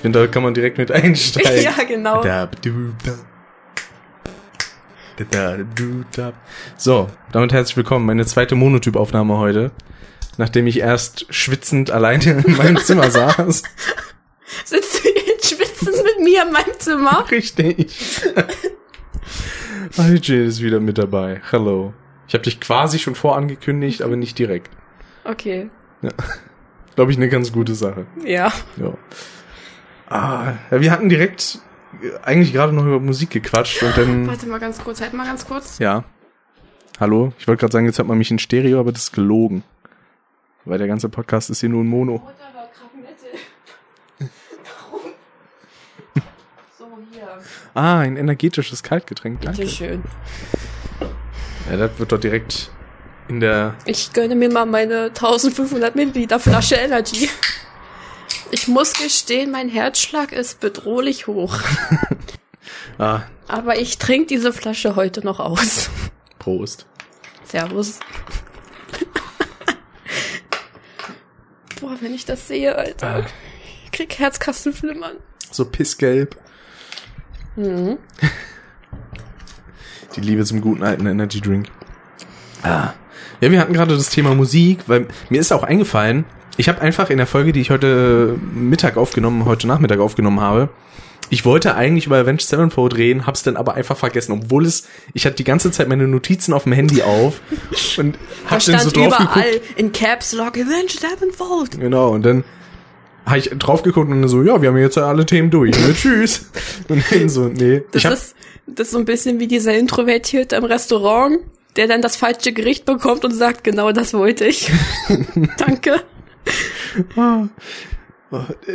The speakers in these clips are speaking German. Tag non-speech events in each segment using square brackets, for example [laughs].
Ich finde, da kann man direkt mit einsteigen. [laughs] ja, genau. So, damit herzlich willkommen. Meine zweite Monotyp-Aufnahme heute. Nachdem ich erst schwitzend alleine in [laughs] meinem Zimmer saß. Sitzt du jetzt schwitzend mit mir in meinem Zimmer? [laughs] Richtig. IJ ist wieder mit dabei. Hello. Ich habe dich quasi schon vorangekündigt, aber nicht direkt. Okay. Ja. Glaube ich, eine ganz gute Sache. Ja. Ja. Ah, ja, wir hatten direkt äh, eigentlich gerade noch über Musik gequatscht und dann. Warte mal ganz kurz, halt mal ganz kurz. Ja. Hallo? Ich wollte gerade sagen, jetzt hört man mich in Stereo, aber das ist gelogen. Weil der ganze Podcast ist hier nur ein Mono. [laughs] So, hier. Ah, ein energetisches Kaltgetränk. Danke. Bitteschön. Ja, das wird doch direkt in der. Ich gönne mir mal meine 1500 Milliliter Flasche Energy. Ich muss gestehen, mein Herzschlag ist bedrohlich hoch. [laughs] Ah, Aber ich trinke diese Flasche heute noch aus. Prost. Servus. [laughs] Boah, wenn ich das sehe, Alter. Ah. Ich krieg Herzkastenflimmern. So pissgelb. Mhm. [laughs] Die Liebe zum guten alten Energy Drink. Ah. Ja, wir hatten gerade das Thema Musik, weil mir ist auch eingefallen, ich habe einfach in der Folge, die ich heute Mittag aufgenommen, heute Nachmittag aufgenommen habe, ich wollte eigentlich über Avenged Sevenfold reden, hab's dann aber einfach vergessen, obwohl es, ich hatte die ganze Zeit meine Notizen auf dem Handy auf [laughs] und Da hab dann stand so drauf überall geguckt. in Caps Lock Avenged Sevenfold. Genau, und dann habe ich drauf geguckt und dann so, ja, wir haben jetzt alle Themen durch, ne? tschüss. [laughs] Und dann so, nee. Das hab, ist, das ist so ein bisschen wie dieser Introvertierte im Restaurant, der dann das falsche Gericht bekommt und sagt, genau das wollte ich. [laughs] Danke.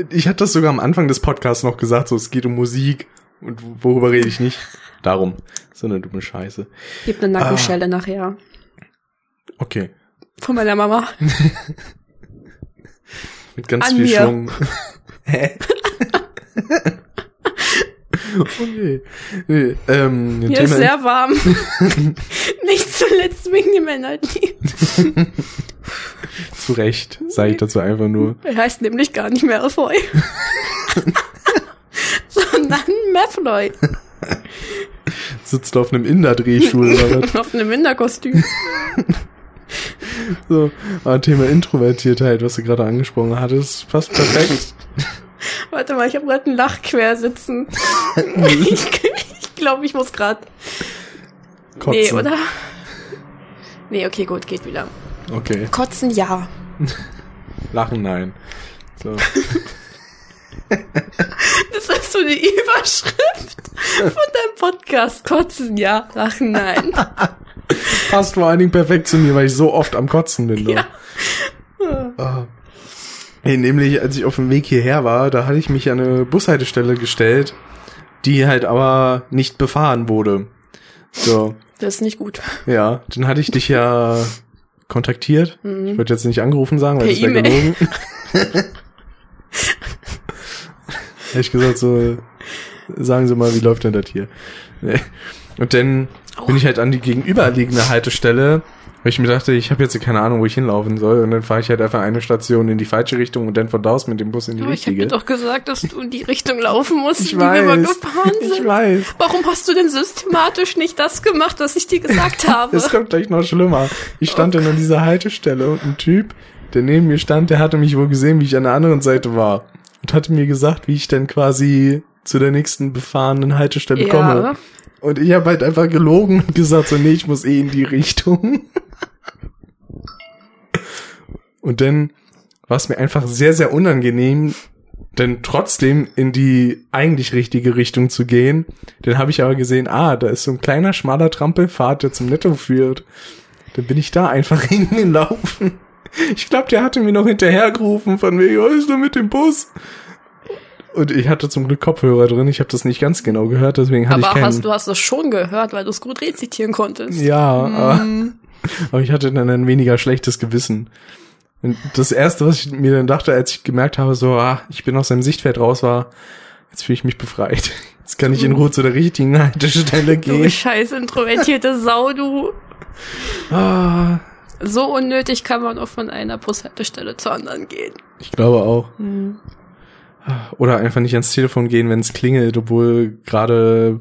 Ich hatte das sogar am Anfang des Podcasts noch gesagt, so es geht um Musik und worüber rede ich nicht. Darum. So eine dumme Scheiße. Gib eine Nackenschelle nachher. Okay. Von meiner Mama. [laughs] Mit ganz An viel mir. Schwung. [laughs] Hä? [laughs] okay. Nee, ähm, Hier ist Thema, sehr warm. Nicht zuletzt wegen dem Energy. Zu Recht, sage ich dazu einfach nur. [laughs] Er heißt nämlich gar nicht mehr Malfoy. [laughs] Sondern Malfoy. Sitzt auf einem Inder-Drehstuhl oder was? [laughs] Auf einem Winterkostüm. So, aber Thema Introvertiertheit, was du gerade angesprochen hattest, passt perfekt. Warte mal, ich habe gerade einen Lachquer sitzen. ich ich glaube, ich muss gerade. Nee, oder? Nee, okay, gut, geht wieder. Okay. Kotzen, ja. [laughs] Lachen, nein. So. [laughs] Das ist so die Überschrift von deinem Podcast. Kotzen, ja. Lachen, nein. [laughs] Passt vor allen Dingen perfekt zu mir, weil ich so oft am Kotzen bin. Ja. Doch. Ah. Hey, nämlich, als ich auf dem Weg hierher war, da hatte ich mich an eine Bushaltestelle gestellt, die halt aber nicht befahren wurde. So, Das ist nicht gut. ja, dann hatte ich dich ja kontaktiert. Ich würde jetzt nicht angerufen sagen, weil Per das wäre gelogen. [laughs] Hätte ich gesagt, so, sagen Sie mal, wie läuft denn das hier? Und dann bin ich halt an die gegenüberliegende Haltestelle, weil ich mir dachte, ich habe jetzt keine Ahnung, wo ich hinlaufen soll. Und dann fahre ich halt einfach eine Station in die falsche Richtung und dann von da aus mit dem Bus in die Aber ich habe richtige. dir doch gesagt, dass du in die Richtung laufen musst, ich die wir mal weiß, gefahren ich sind. weiß. Warum hast du denn systematisch nicht das gemacht, was ich dir gesagt [laughs] habe? Es kommt gleich noch schlimmer. Ich stand dann an dieser Haltestelle und ein Typ, der neben mir stand, der hatte mich wohl gesehen, wie ich an der anderen Seite war. Und hatte mir gesagt, wie ich dann quasi zu der nächsten befahrenen Haltestelle Ja. komme. Und ich habe halt einfach gelogen und gesagt, so, nee, ich muss eh in die Richtung. [laughs] Und dann war es mir einfach sehr, sehr unangenehm, denn trotzdem in die eigentlich richtige Richtung zu gehen. Dann habe ich aber gesehen, ah, da ist so ein kleiner, schmaler Trampelpfad, der zum Netto führt. Dann bin ich da einfach [laughs] hingelaufen. Ich glaube, der hatte mir noch hinterhergerufen von mir, was ist denn mit dem Bus? Und ich hatte zum Glück Kopfhörer drin. Ich habe das nicht ganz genau gehört, deswegen hatte Aber ich keinen... hast, du hast es schon gehört, weil du es gut rezitieren konntest. Ja, aber, [laughs] aber ich hatte dann ein weniger schlechtes Gewissen. Und das erste, was ich mir dann dachte, als ich gemerkt habe, so, ah, ich bin aus seinem Sichtfeld raus, war, jetzt fühle ich mich befreit. [laughs] Jetzt kann ich in Ruhe zu der richtigen Haltestelle [laughs] Du gehen. scheiß introvertierte Sau, du. Ah, So unnötig kann man auch von einer Bushaltestelle zur anderen gehen. ich glaube auch. Oder einfach nicht ans Telefon gehen, wenn es klingelt, obwohl gerade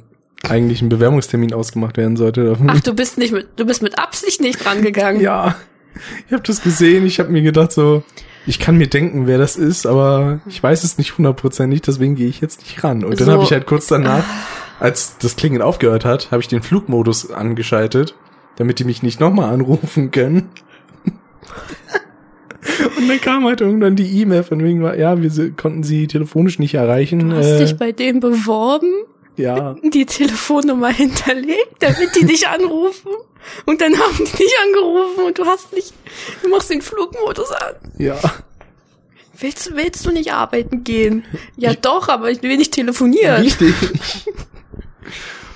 eigentlich ein Bewerbungstermin ausgemacht werden sollte. Ach, du bist nicht mit, du bist mit Absicht nicht rangegangen. [laughs] Ja, ich habe das gesehen. Ich habe mir gedacht so, ich kann mir denken, wer das ist, aber ich weiß es nicht hundertprozentig, deswegen gehe ich jetzt nicht ran. Und dann So. habe ich halt kurz danach, als das Klingeln aufgehört hat, habe ich den Flugmodus angeschaltet, damit die mich nicht nochmal anrufen können. [laughs] Und dann kam halt irgendwann die E-Mail von wegen, ja, wir konnten sie telefonisch nicht erreichen. Du hast äh, dich bei denen beworben, ja, die Telefonnummer hinterlegt, damit die dich anrufen. Und dann haben die dich angerufen und du hast nicht, du machst den Flugmodus an. ja. Willst, willst du nicht arbeiten gehen? Ja doch, aber ich will nicht telefonieren. Richtig.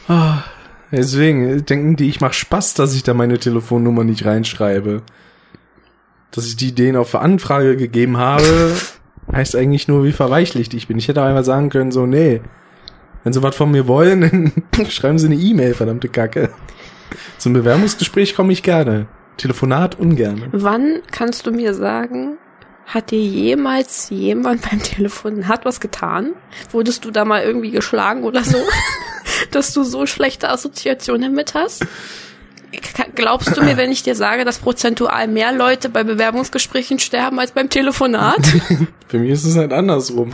Ah, Deswegen denken die, ich mach Spaß, dass ich da meine Telefonnummer nicht reinschreibe. Dass ich die denen auf Anfrage gegeben habe, heißt eigentlich nur, wie verweichlicht ich bin. Ich hätte auch einmal sagen können, so, nee, wenn sie was von mir wollen, [laughs] dann schreiben sie eine E-Mail, verdammte Kacke. Zum Bewerbungsgespräch komme ich gerne. Telefonat ungern. Wann kannst du mir sagen, hat dir jemals jemand beim Telefonat was getan? Wurdest du da mal irgendwie geschlagen oder so? [laughs] dass du so schlechte Assoziationen mit hast? Glaubst du mir, wenn ich dir sage, dass prozentual mehr Leute bei Bewerbungsgesprächen sterben als beim Telefonat? [laughs] Für mich ist es halt andersrum.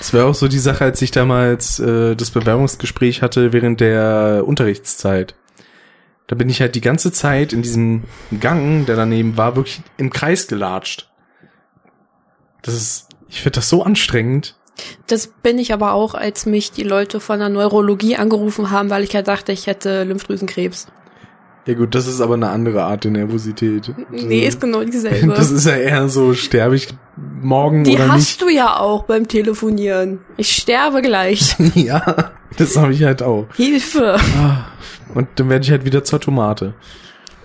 Es wäre auch so die Sache, als ich damals äh, das Bewerbungsgespräch hatte während der Unterrichtszeit. Da bin ich halt die ganze Zeit in diesem Gang, der daneben war, wirklich im Kreis gelatscht. Das ist, ich finde das so anstrengend. Das bin ich aber auch, als mich die Leute von der Neurologie angerufen haben, weil ich ja dachte, ich hätte Lymphdrüsenkrebs. Ja gut, das ist aber eine andere Art der Nervosität. Nee, ist genau dieselbe. [laughs] Das ist ja eher so, sterbe ich morgen Die oder hast nicht. du ja auch beim Telefonieren. Ich sterbe gleich. [laughs] ja, das habe ich halt auch. Hilfe. Ah, Und dann werde ich halt wieder zur Tomate.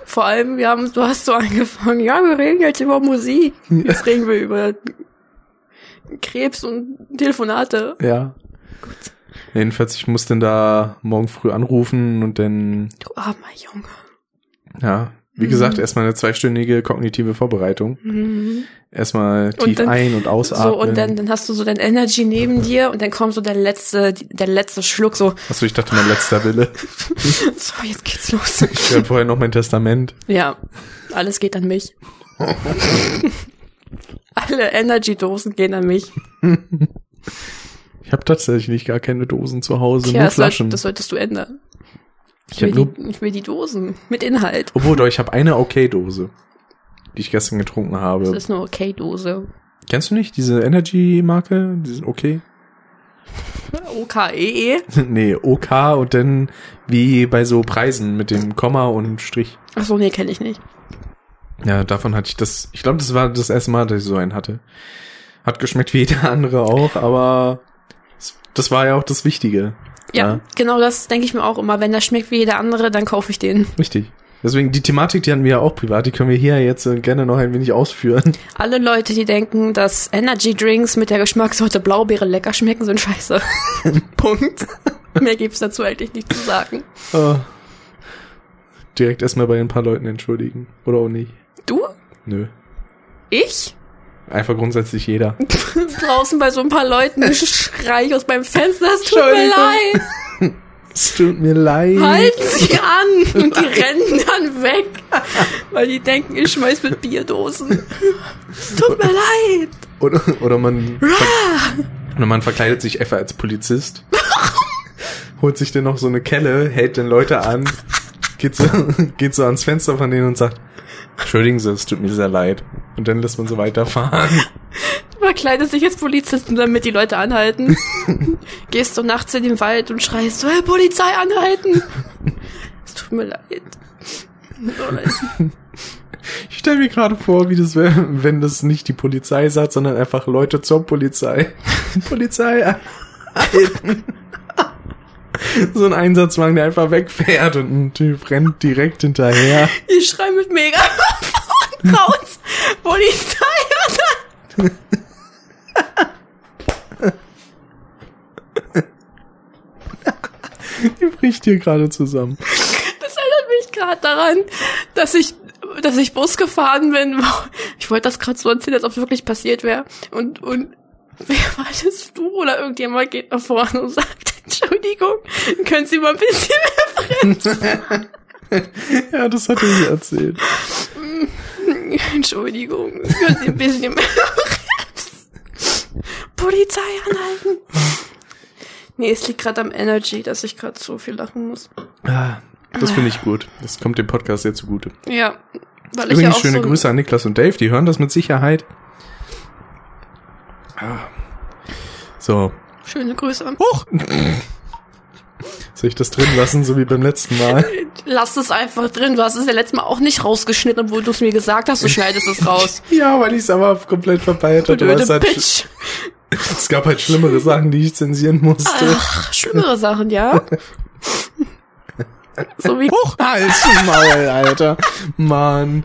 Vor allem, wir haben, du hast so angefangen, ja, wir reden jetzt über Musik. Jetzt reden wir über Krebs und Telefonate. Ja. Gut. Jedenfalls, ich muss dann da morgen früh anrufen und dann, Du armer Junge. Ja, wie Mhm. gesagt, erstmal eine zweistündige kognitive Vorbereitung. Mhm. Erstmal tief dann- ein- und ausatmen. So, und dann, dann hast du so dein Energy neben dir und dann kommt so der letzte, der letzte Schluck so, Achso, ich dachte, mein letzter Wille. [laughs] so, jetzt geht's los. Ich schreibe vorher noch mein Testament. Ja, alles geht an mich. [laughs] Alle Energy-Dosen gehen an mich. Ich habe tatsächlich gar keine Dosen zu Hause, Tja, nur das, soll, Flaschen. das solltest du ändern. Ich, Ich will die, ich will die Dosen mit Inhalt. Obwohl, doch, ich habe eine Okay-Dose, die ich gestern getrunken Das habe. ist eine Okay-Dose. Kennst du nicht diese Energy-Marke? Die sind okay? [laughs] OKEE. [laughs] nee, OK und dann wie bei so Preisen mit dem Komma und Strich. Ach so, nee, kenne ich nicht. Ja, davon hatte ich das. Ich glaube, das war das erste Mal, dass ich so einen hatte. Hat geschmeckt wie jeder [laughs] andere auch, aber das war ja auch das Wichtige. Ja, genau das denke ich mir auch immer. Wenn der schmeckt wie jeder andere, dann kaufe ich den. Richtig. Deswegen, die Thematik, die hatten wir ja auch privat, die können wir hier jetzt äh, gerne noch ein wenig ausführen. [laughs] Alle Leute, die denken, dass Energy Drinks mit der Geschmackssorte Blaubeere lecker schmecken, sind scheiße. [laughs] Punkt. [laughs] Mehr gibt's dazu eigentlich nicht zu sagen. Äh, direkt erstmal bei ein paar Leuten entschuldigen. Oder auch nicht. Du? Nö. Ich? Einfach grundsätzlich jeder. [laughs] Draußen bei so ein paar Leuten [laughs] schrei ich aus meinem Fenster, es tut mir leid. Es tut mir leid. Halten Sie [laughs] an! Und die rennen dann weg, weil die denken, ich schmeiß mit Bierdosen. Es tut mir leid. Oder, oder man oder man verkleidet sich einfach als Polizist. holt sich dann noch so eine Kelle, hält den Leute an, geht so, geht so ans Fenster von denen und sagt, Entschuldigen Sie, es tut mir sehr leid. Und dann lässt man so weiterfahren. [laughs] Verkleidet sich als Polizisten, damit die Leute anhalten. [laughs] Gehst du nachts in den Wald und schreist hey, Polizei anhalten. Es tut mir leid. [laughs] Ich stelle mir gerade vor, wie das wäre, wenn das nicht die Polizei sagt, sondern einfach Leute zur Polizei. Polizei anhalten. So ein Einsatzwagen, der einfach wegfährt und ein Typ rennt direkt hinterher. Ich schrei mit Megafon raus. Polizei. Die bricht hier gerade zusammen. Das erinnert mich gerade daran, dass ich, dass ich Bus gefahren bin. Ich [laughs] Ich wollte das gerade so erzählen, als ob es wirklich passiert wäre. Und, und wer war das du oder irgendjemand geht nach vorne und sagt, [laughs] Entschuldigung, können Sie mal ein bisschen mehr [laughs] bremsen? ja, das hat er mir erzählt. [laughs] Entschuldigung, können Sie ein bisschen mehr? Polizei anhalten. Nee, es liegt gerade am Energy, dass ich gerade so viel lachen muss. Ah, das finde ich gut. Das kommt dem Podcast sehr zugute. Ja, weil ich ja Übrigens auch schöne so Grüße an Niklas und Dave, die hören das mit Sicherheit. Ah. So. schöne Grüße. Huch! Soll ich das drin lassen, so wie beim letzten Mal? [laughs] Lass es einfach drin. Du hast es ja letztes Mal auch nicht rausgeschnitten, obwohl du es mir gesagt hast, du schneidest es raus. [laughs] Ja, weil ich es aber komplett verpeilt hatte. Es, halt, Bitch. [laughs] es gab halt schlimmere Sachen, die ich zensieren musste. Ach, schlimmere Sachen, ja? so wie Huch! Halt's Maul, Alter. Mann.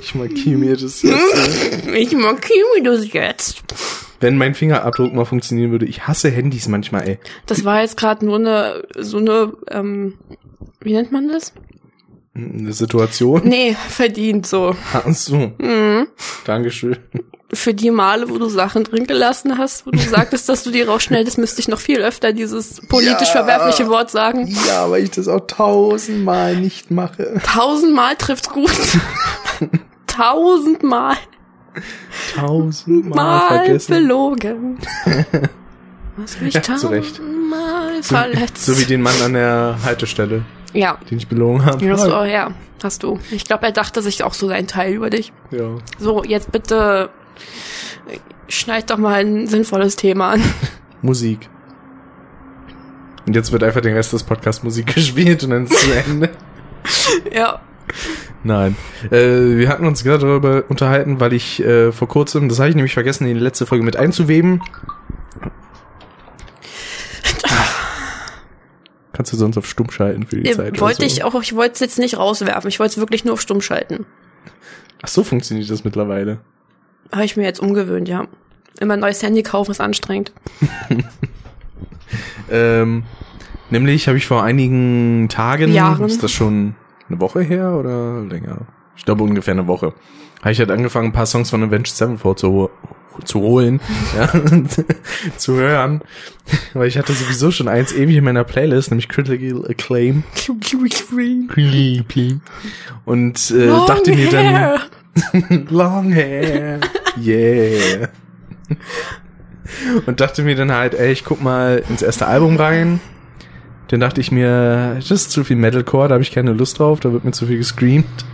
Ich markiere mir das jetzt. ich markiere mir das jetzt. Wenn mein Fingerabdruck mal funktionieren würde. Ich hasse Handys manchmal, ey. Das war jetzt gerade nur eine, so eine, ähm, wie nennt man das? Eine Situation. Nee, verdient so. Ach so. Mhm. Dankeschön. Für die Male, wo du Sachen drin gelassen hast, wo du [laughs] sagtest, dass du die rausschneidest, müsste ich noch viel öfter dieses politisch Ja. verwerfliche Wort sagen. Ja, weil ich das auch tausendmal nicht mache. Tausendmal trifft's gut. [laughs] Tausendmal Tausendmal mal vergessen. belogen. [laughs] Was mich Ja, tausendmal So, verletzt. so wie den Mann an der Haltestelle, ja. den ich belogen habe. Ja, so, ja, hast du. Ich glaube, er dachte sich auch so sein Teil über dich. Ja. So, jetzt bitte äh, schneid doch mal ein sinnvolles Thema an. [laughs] Musik. Und jetzt wird einfach den Rest des Podcasts Musik [laughs] gespielt und dann ist es zu Ende. ja. Nein. Äh, wir hatten uns gerade darüber unterhalten, weil ich äh, vor kurzem, das habe ich nämlich vergessen, in die letzte Folge mit einzuweben. Kannst du sonst auf stumm schalten für die Äh, Zeit? wollte so? ich auch, ich wollte es jetzt nicht rauswerfen. Ich wollte es wirklich nur auf stumm schalten. Ach so funktioniert das mittlerweile. Habe ich mir jetzt umgewöhnt, ja. Immer ein neues Handy kaufen ist anstrengend. [laughs] Ähm, nämlich habe ich vor einigen Tagen, Jahren. ist das schon eine Woche her oder länger? Ich glaube ungefähr eine Woche. Habe ich halt angefangen, ein paar Songs von Avenged Sevenfold zu, zu holen, [laughs] ja, [laughs] zu hören, weil ich hatte sowieso schon eins ewig in meiner Playlist, nämlich Critical Acclaim. [laughs] Und äh, Long dachte mir dann, hair. Long hair. Yeah. Und dachte mir dann halt, ey, ich guck mal ins erste Album rein. Dann dachte ich mir, das ist zu viel Metalcore, da habe ich keine Lust drauf, da wird mir zu viel gescreamt.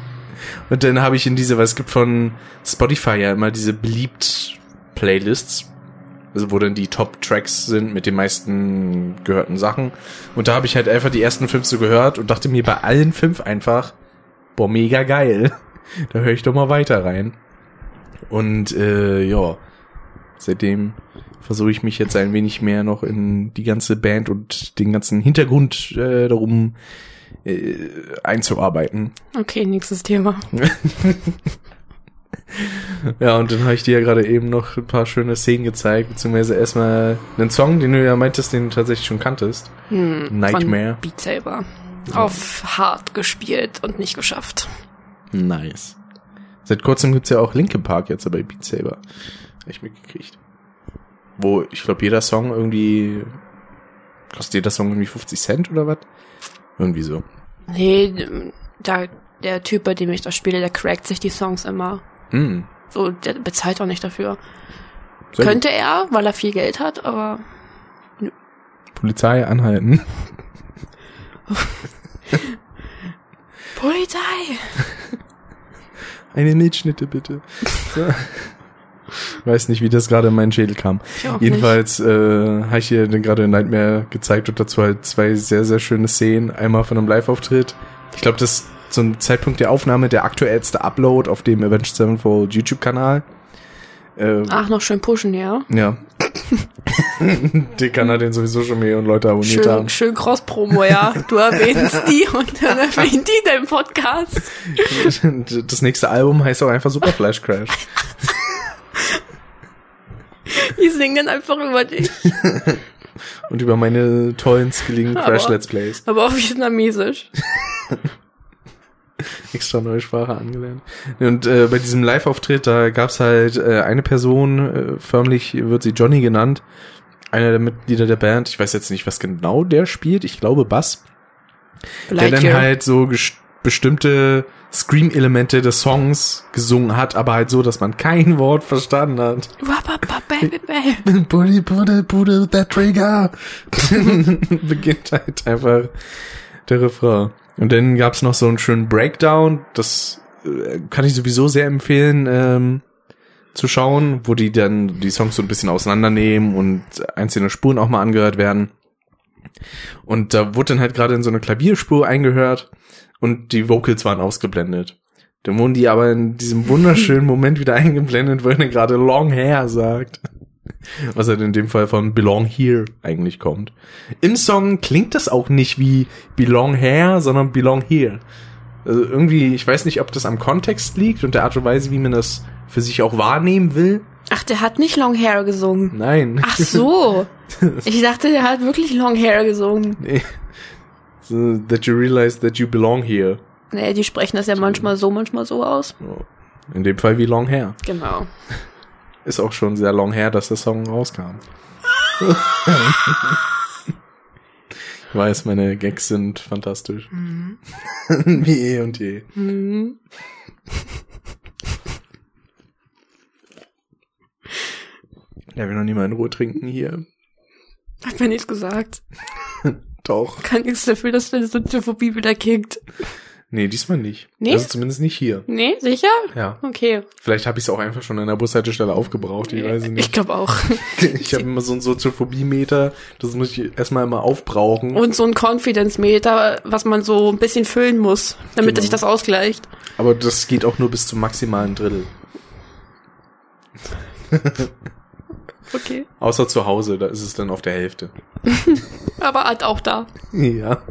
Und dann habe ich in diese, weil es gibt von Spotify ja immer diese beliebt Playlists, also wo dann die Top-Tracks sind mit den meisten gehörten Sachen. Und da habe ich halt einfach die ersten fünf so gehört und dachte mir bei allen fünf einfach, boah, mega geil. Da höre ich doch mal weiter rein. Und äh, ja, seitdem versuche ich mich jetzt ein wenig mehr noch in die ganze Band und den ganzen Hintergrund äh, darum äh, einzuarbeiten. Okay, nächstes Thema. [laughs] Ja, und dann habe ich dir ja gerade eben noch ein paar schöne Szenen gezeigt, beziehungsweise erstmal einen Song, den du ja meintest, den du tatsächlich schon kanntest. Hm, Nightmare. Von Beat Saber. Auf hart gespielt und nicht geschafft. Nice. Seit kurzem gibt's ja auch Linkin Park jetzt bei Beat Saber. Hab ich mitgekriegt. Wo, ich glaube, jeder Song irgendwie kostet jeder Song irgendwie 50 Cent oder was? Irgendwie so. Nee, da, der Typ, bei dem ich das spiele, der crackt sich die Songs immer. Hm. So, der bezahlt auch nicht dafür. Sehr Könnte er, weil er viel Geld hat, aber gut. Polizei anhalten. [laughs] Polizei! Eine Milchschnitte bitte. So. [laughs] Weiß nicht, wie das gerade in meinen Schädel kam. Jedenfalls äh, habe ich dir dann gerade Nightmare gezeigt und dazu halt zwei sehr, sehr schöne Szenen. Einmal von einem Live-Auftritt. Ich glaube, das ist zum Zeitpunkt der Aufnahme der aktuellste Upload auf dem Avenged Sevenfold YouTube-Kanal. Äh. Ach, noch schön pushen, ja. Ja. [laughs] den Kanal, den sowieso schon Millionen Leute abonniert Schön, haben. schön Cross-Promo, ja. Du erwähnst die [laughs] und dann erwähnt die deinen Podcast. [laughs] Das nächste Album heißt auch einfach Super Flash Crash. Die singen dann einfach über dich. [laughs] Und über meine tollen, skilligen Aber- Crash Let's Plays. Aber auf Vietnamesisch. [laughs] Extra neue Sprache angelernt. Und äh, bei diesem Live-Auftritt, da gab's halt äh, eine Person, äh, förmlich wird sie Johnny genannt, einer der Mitglieder der Band. Ich weiß jetzt nicht, was genau der spielt. Ich glaube Bass. Der dann halt so bestimmte Scream-Elemente des Songs gesungen hat, aber halt so, dass man kein Wort verstanden hat. Put it, put it, that trigger. [laughs] Beginnt halt einfach der Refrain. Und dann gab's noch so einen schönen Breakdown, das äh, kann ich sowieso sehr empfehlen ähm, zu schauen, wo die dann die Songs so ein bisschen auseinandernehmen und einzelne Spuren auch mal angehört werden. Und da wurde dann halt gerade in so eine Klavierspur eingehört und die Vocals waren ausgeblendet. Dann wurden die aber in diesem wunderschönen Moment wieder eingeblendet, wo er gerade Long Hair sagt. Was halt in dem Fall von Belong Here eigentlich kommt. Im Song klingt das auch nicht wie Belong Here, sondern Belong Here. Also irgendwie, ich weiß nicht, ob das am Kontext liegt und der Art und Weise, wie man das für sich auch wahrnehmen will. Ach, der hat nicht Long Hair gesungen. Nein. Ach so. [laughs] Ich dachte, der hat wirklich Long Hair gesungen. Nee. So, that you realize that you belong here. Nee, die sprechen das ja manchmal so, manchmal so aus. In dem Fall wie Long Hair. Genau. [laughs] Ist auch schon sehr long her, dass der Song rauskam. ich weiß, meine Gags sind fantastisch. [laughs] wie eh und je. Mhm. [laughs] Ja, will noch nie mal in Ruhe trinken hier. Hat mir nichts gesagt. Doch. Kann nichts dafür, dass deine Soziophobie wieder kickt. Nee, diesmal nicht. Nee? Also zumindest nicht hier. Nee, sicher? Ja. Okay. Vielleicht habe ich es auch einfach schon an der Bushaltestelle aufgebraucht, ich weiß es Ich nicht. glaube auch. [laughs] Ich habe immer so einen Soziophobie-Meter, das muss ich erstmal immer aufbrauchen. Und so ein Confidence-Meter, was man so ein bisschen füllen muss, damit Genau. sich das ausgleicht. Aber das geht auch nur bis zum maximalen Drittel. [laughs] Okay. Außer zu Hause, da ist es dann auf der Hälfte. [laughs] Aber halt auch da. Ja.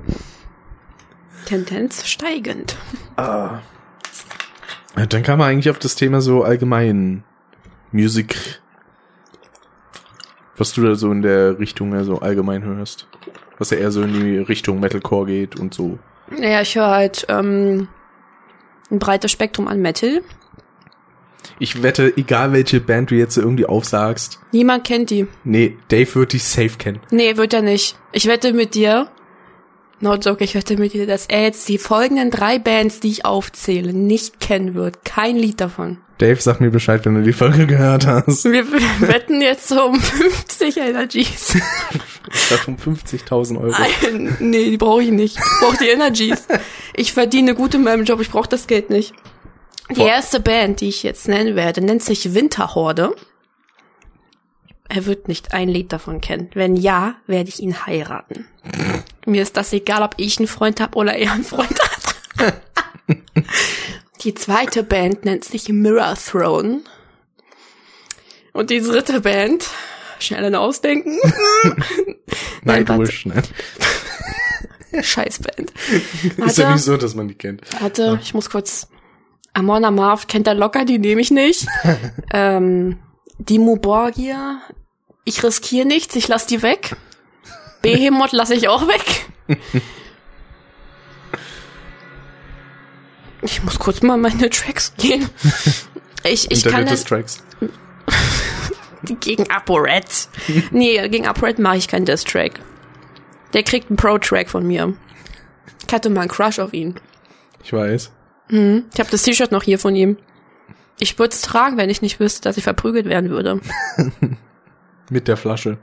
Tendenz steigend. Ah. Dann kam man eigentlich auf das Thema so allgemein Musik. Was du da so in der Richtung also allgemein hörst. Was ja eher so in die Richtung Metalcore geht und so. Naja, ich höre halt ähm, ein breites Spektrum an Metal. Ich wette, egal welche Band du jetzt irgendwie aufsagst, Niemand kennt die. nee, Dave wird dich safe kennen. Nee, wird er nicht. Ich wette mit dir. No joke, ich wette mit dir, dass er jetzt die folgenden drei Bands, die ich aufzähle, nicht kennen wird. Kein Lied davon. Dave, sag mir Bescheid, wenn du die Folge gehört hast. Wir wetten jetzt so um 50 Energies. Statt um 50.000 Euro. Nein, nee, die brauche ich nicht. Ich brauche die Energies. Ich verdiene gut in meinem Job, ich brauche das Geld nicht. Die erste Band, die ich jetzt nennen werde, nennt sich Winterhorde. Er wird nicht ein Lied davon kennen. Wenn ja, werde ich ihn heiraten. Mir ist das egal, ob ich einen Freund habe oder er einen Freund hat. [laughs] Die zweite Band nennt sich Mirror Throne. Und die dritte Band, schnell ein Ausdenken. [laughs] Nein, warte. Nightwish, ne? [laughs] Scheißband. Ist ja nicht so, dass man die kennt. Warte, ich muss kurz. Amon Amarth kennt er locker, die nehme ich nicht. ähm, Dimo Borgia, ich riskiere nichts, ich lass die weg. Behemoth lasse ich auch weg. Ich muss kurz mal meine Tracks gehen. Ich, ich kann nicht Tracks. [laughs] gegen ApoRed. Nee, gegen ApoRed mache ich keinen Diss-Track. Der kriegt einen Pro-Track von mir. Ich hatte mal einen Crush auf ihn. Ich weiß. Ich habe das T-Shirt noch hier von ihm. Ich würde es tragen, wenn ich nicht wüsste, dass ich verprügelt werden würde. [laughs] Mit der Flasche.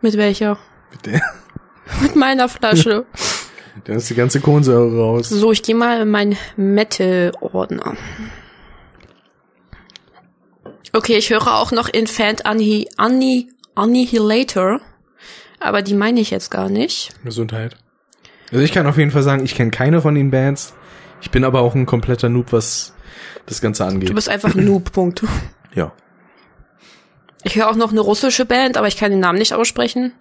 Mit welcher? Mit der. [laughs] Mit meiner Flasche. Dann ist die ganze Kohlensäure raus. So, ich gehe mal in meinen Metal-Ordner. Okay, ich höre auch noch Infant Anni Anni Annihilator. Aber die meine ich jetzt gar nicht. Gesundheit. Also ich kann auf jeden Fall sagen, ich kenne keine von den Bands. Ich bin aber auch ein kompletter Noob, was das Ganze Du angeht. bist einfach ein Noob, [laughs] Punkt. Ja. Ich höre auch noch eine russische Band, aber ich kann den Namen nicht aussprechen.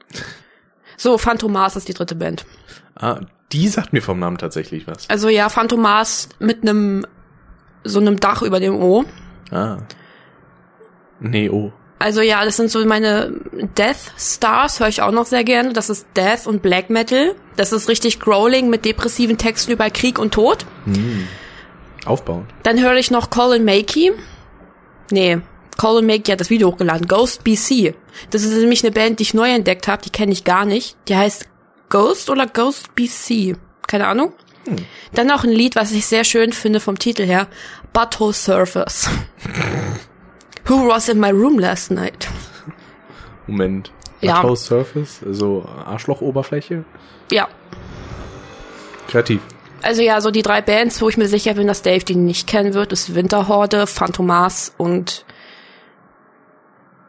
So, Phantomas ist die dritte Band. Ah, die sagt mir vom Namen tatsächlich was. Also ja, Phantomas mit einem so einem Dach über dem O. Ah. Nee, oh. Also ja, das sind so meine Death Stars, höre ich auch noch sehr gerne. Das ist Death und Black Metal. Das ist richtig Growling mit depressiven Texten über Krieg und Tod. Aufbauen. Dann höre ich noch Colin Makey. Nee, Colin Makey hat das Video hochgeladen. Ghost BC. Das ist nämlich eine Band, die ich neu entdeckt habe. Die kenne ich gar nicht. Die heißt Ghost oder Ghost BC. Keine Ahnung. Dann noch ein Lied, was ich sehr schön finde vom Titel her. Butthole Surfers. [laughs] Who was in my room last night? Moment. Ja. Butthole Surface, also Arschlochoberfläche. Ja. Kreativ. Also ja, so die drei Bands, wo ich mir sicher bin, dass Dave die nicht kennen wird, ist Winterhorde, Phantomas und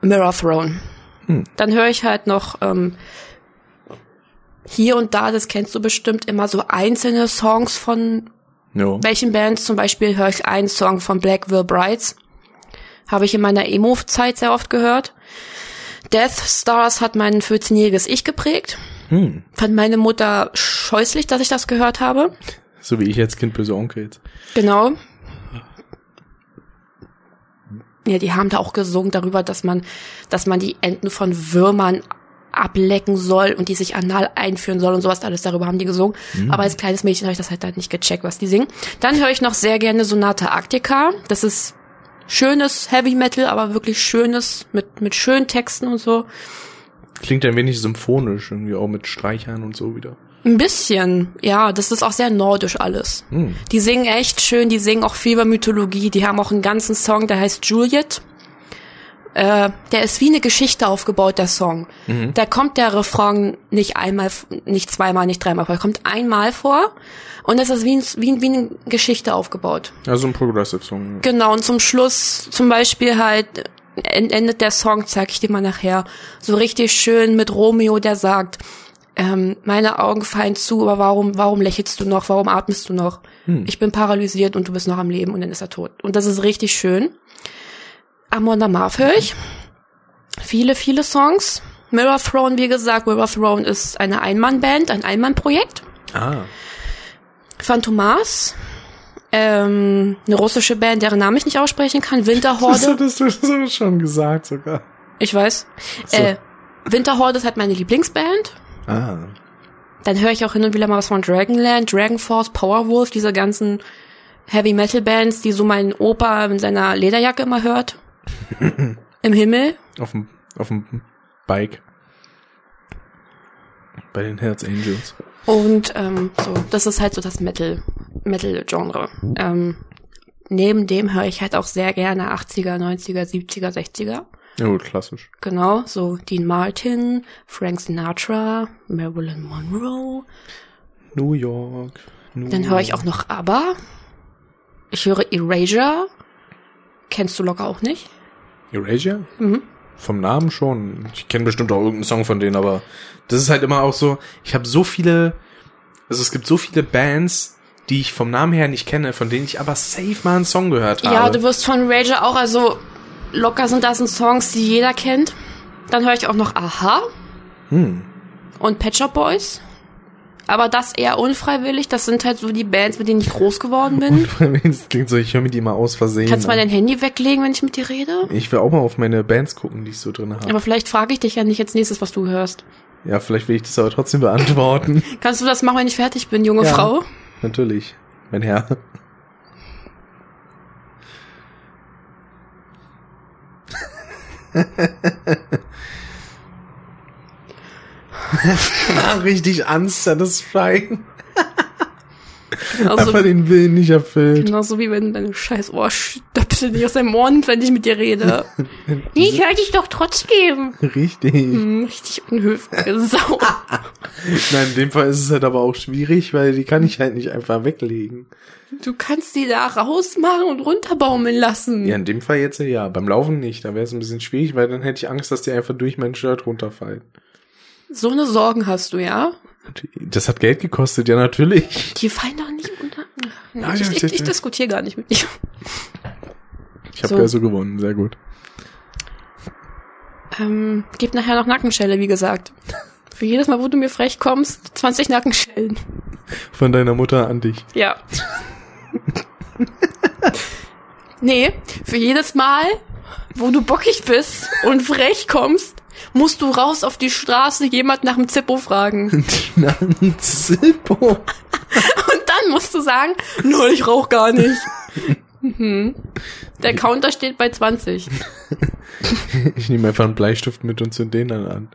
Mirror Throne. Hm. Dann höre ich halt noch ähm, hier und da, das kennst du bestimmt, immer so einzelne Songs von Jo. welchen Bands. Zum Beispiel höre ich einen Song von Blackville Brides. Habe ich in meiner Emo-Zeit sehr oft gehört. Death Stars hat mein 14-jähriges Ich geprägt. Hm. Fand meine Mutter scheußlich, dass ich das gehört habe. So wie ich jetzt Kind böse Onkel jetzt. Genau. Ja, die haben da auch gesungen darüber, dass man, dass man die Enden von Würmern ablecken soll und die sich anal einführen soll und sowas alles darüber haben die gesungen. Aber als kleines Mädchen habe ich das halt dann nicht gecheckt, was die singen. Dann höre ich noch sehr gerne Sonata Arctica. Das ist schönes Heavy Metal, aber wirklich schönes mit mit schönen Texten und so. Klingt ein wenig symphonisch, irgendwie auch mit Streichern und so wieder. Ein bisschen, ja, das ist auch sehr nordisch alles. Hm. Die singen echt schön, die singen auch viel über Mythologie. Die haben auch einen ganzen Song, der heißt Juliet. Äh, der ist wie eine Geschichte aufgebaut, der Song. Da kommt der Refrain nicht einmal, nicht zweimal, nicht dreimal vor. Er kommt einmal vor und das ist wie, ein, wie, wie eine Geschichte aufgebaut. Also ein Progressive Song. Genau, und zum Schluss zum Beispiel halt en- endet der Song, zeig ich dir mal nachher, so richtig schön mit Romeo, der sagt, ähm, meine Augen fallen zu, aber warum, warum lächelst du noch, warum atmest du noch? Ich bin paralysiert und du bist noch am Leben und dann ist er tot. Und das ist richtig schön. Amon Amarth höre ich. Viele, viele Songs. Mirror Throne, wie gesagt, Mirror Throne ist eine Einmannband, ein Einmannprojekt. Ah. Phantomas, ähm, eine russische Band, deren Namen ich nicht aussprechen kann, [laughs] Das Winterhorde. hattest du so schon gesagt sogar. Ich weiß. So. Äh, Winterhorde ist halt meine Lieblingsband. Ah. Dann höre ich auch hin und wieder mal was von Dragonland, Dragon Force, Powerwolf, diese ganzen Heavy Metal Bands, die so mein Opa in seiner Lederjacke immer hört. [laughs] Im Himmel. Auf dem, auf dem Bike. Bei den Herz Angels. Und ähm, so, das ist halt so das Metal, Metal-Genre. Ähm, neben dem höre ich halt auch sehr gerne 80er, 90er, 70er, 60er. Ja gut, klassisch. Genau, so Dean Martin, Frank Sinatra, Marilyn Monroe. New York. New Dann höre ich auch noch ABBA. Ich höre Erasure. Kennst du locker auch nicht? Erasure? Mhm. Vom Namen schon. Ich kenne bestimmt auch irgendeinen Song von denen, aber das ist halt immer auch so, ich habe so viele, also es gibt so viele Bands, die ich vom Namen her nicht kenne, von denen ich aber safe mal einen Song gehört habe. Ja, du wirst von Erasure auch, also locker sind das sind Songs, die jeder kennt. Dann höre ich auch noch Aha hm. und Pet Shop Boys. Aber das eher unfreiwillig. Das sind halt so die Bands, mit denen ich groß geworden bin. das klingt so, ich höre mir die mal aus Versehen. Kannst du mal dein Handy weglegen, wenn ich mit dir rede? Ich will auch mal auf meine Bands gucken, die ich so drin habe. Aber vielleicht frage ich dich ja nicht als nächstes, was du hörst. Ja, vielleicht will ich das aber trotzdem beantworten. [laughs] Kannst du das machen, wenn ich fertig bin, junge Ja. Frau? Natürlich, mein Herr. [laughs] Richtig unsatisfying. Also, Einfach den Willen nicht erfüllt. genauso wie wenn deine scheiß Ohrstöpsel nicht aus deinem Ohr nimmt, wenn ich mit dir rede. [laughs] nee, ich höre dich doch trotzdem. Richtig. Hm, richtig unhöfliche [laughs] Sau. Nein, in dem Fall ist es halt aber auch schwierig, weil die kann ich halt nicht einfach weglegen. Du kannst die da rausmachen und runterbaumeln lassen. Ja, in dem Fall jetzt ja. Beim Laufen nicht. Da wäre es ein bisschen schwierig, weil dann hätte ich Angst, dass die einfach durch mein Shirt runterfallen. So eine Sorgen hast du, ja? Das hat Geld gekostet, ja natürlich. Die fallen doch nicht unter. Ja, ich, ich, ich ja. diskutiere gar nicht mit dir. Ich habe So. ja so gewonnen, sehr gut. Ähm, gib nachher noch Nackenschelle, wie gesagt. Für jedes Mal, wo du mir frech kommst, 20 Nackenschellen. Von deiner Mutter an dich. Ja. nee, für jedes Mal, wo du bockig bist und frech kommst, musst du raus auf die Straße jemand nach dem Zippo fragen. [laughs] Na, ein Zippo. Und dann musst du sagen, nur ich rauch gar nicht. Mhm. Der Counter steht bei 20. [laughs] Ich nehme einfach einen Bleistift mit und zünd den dann an.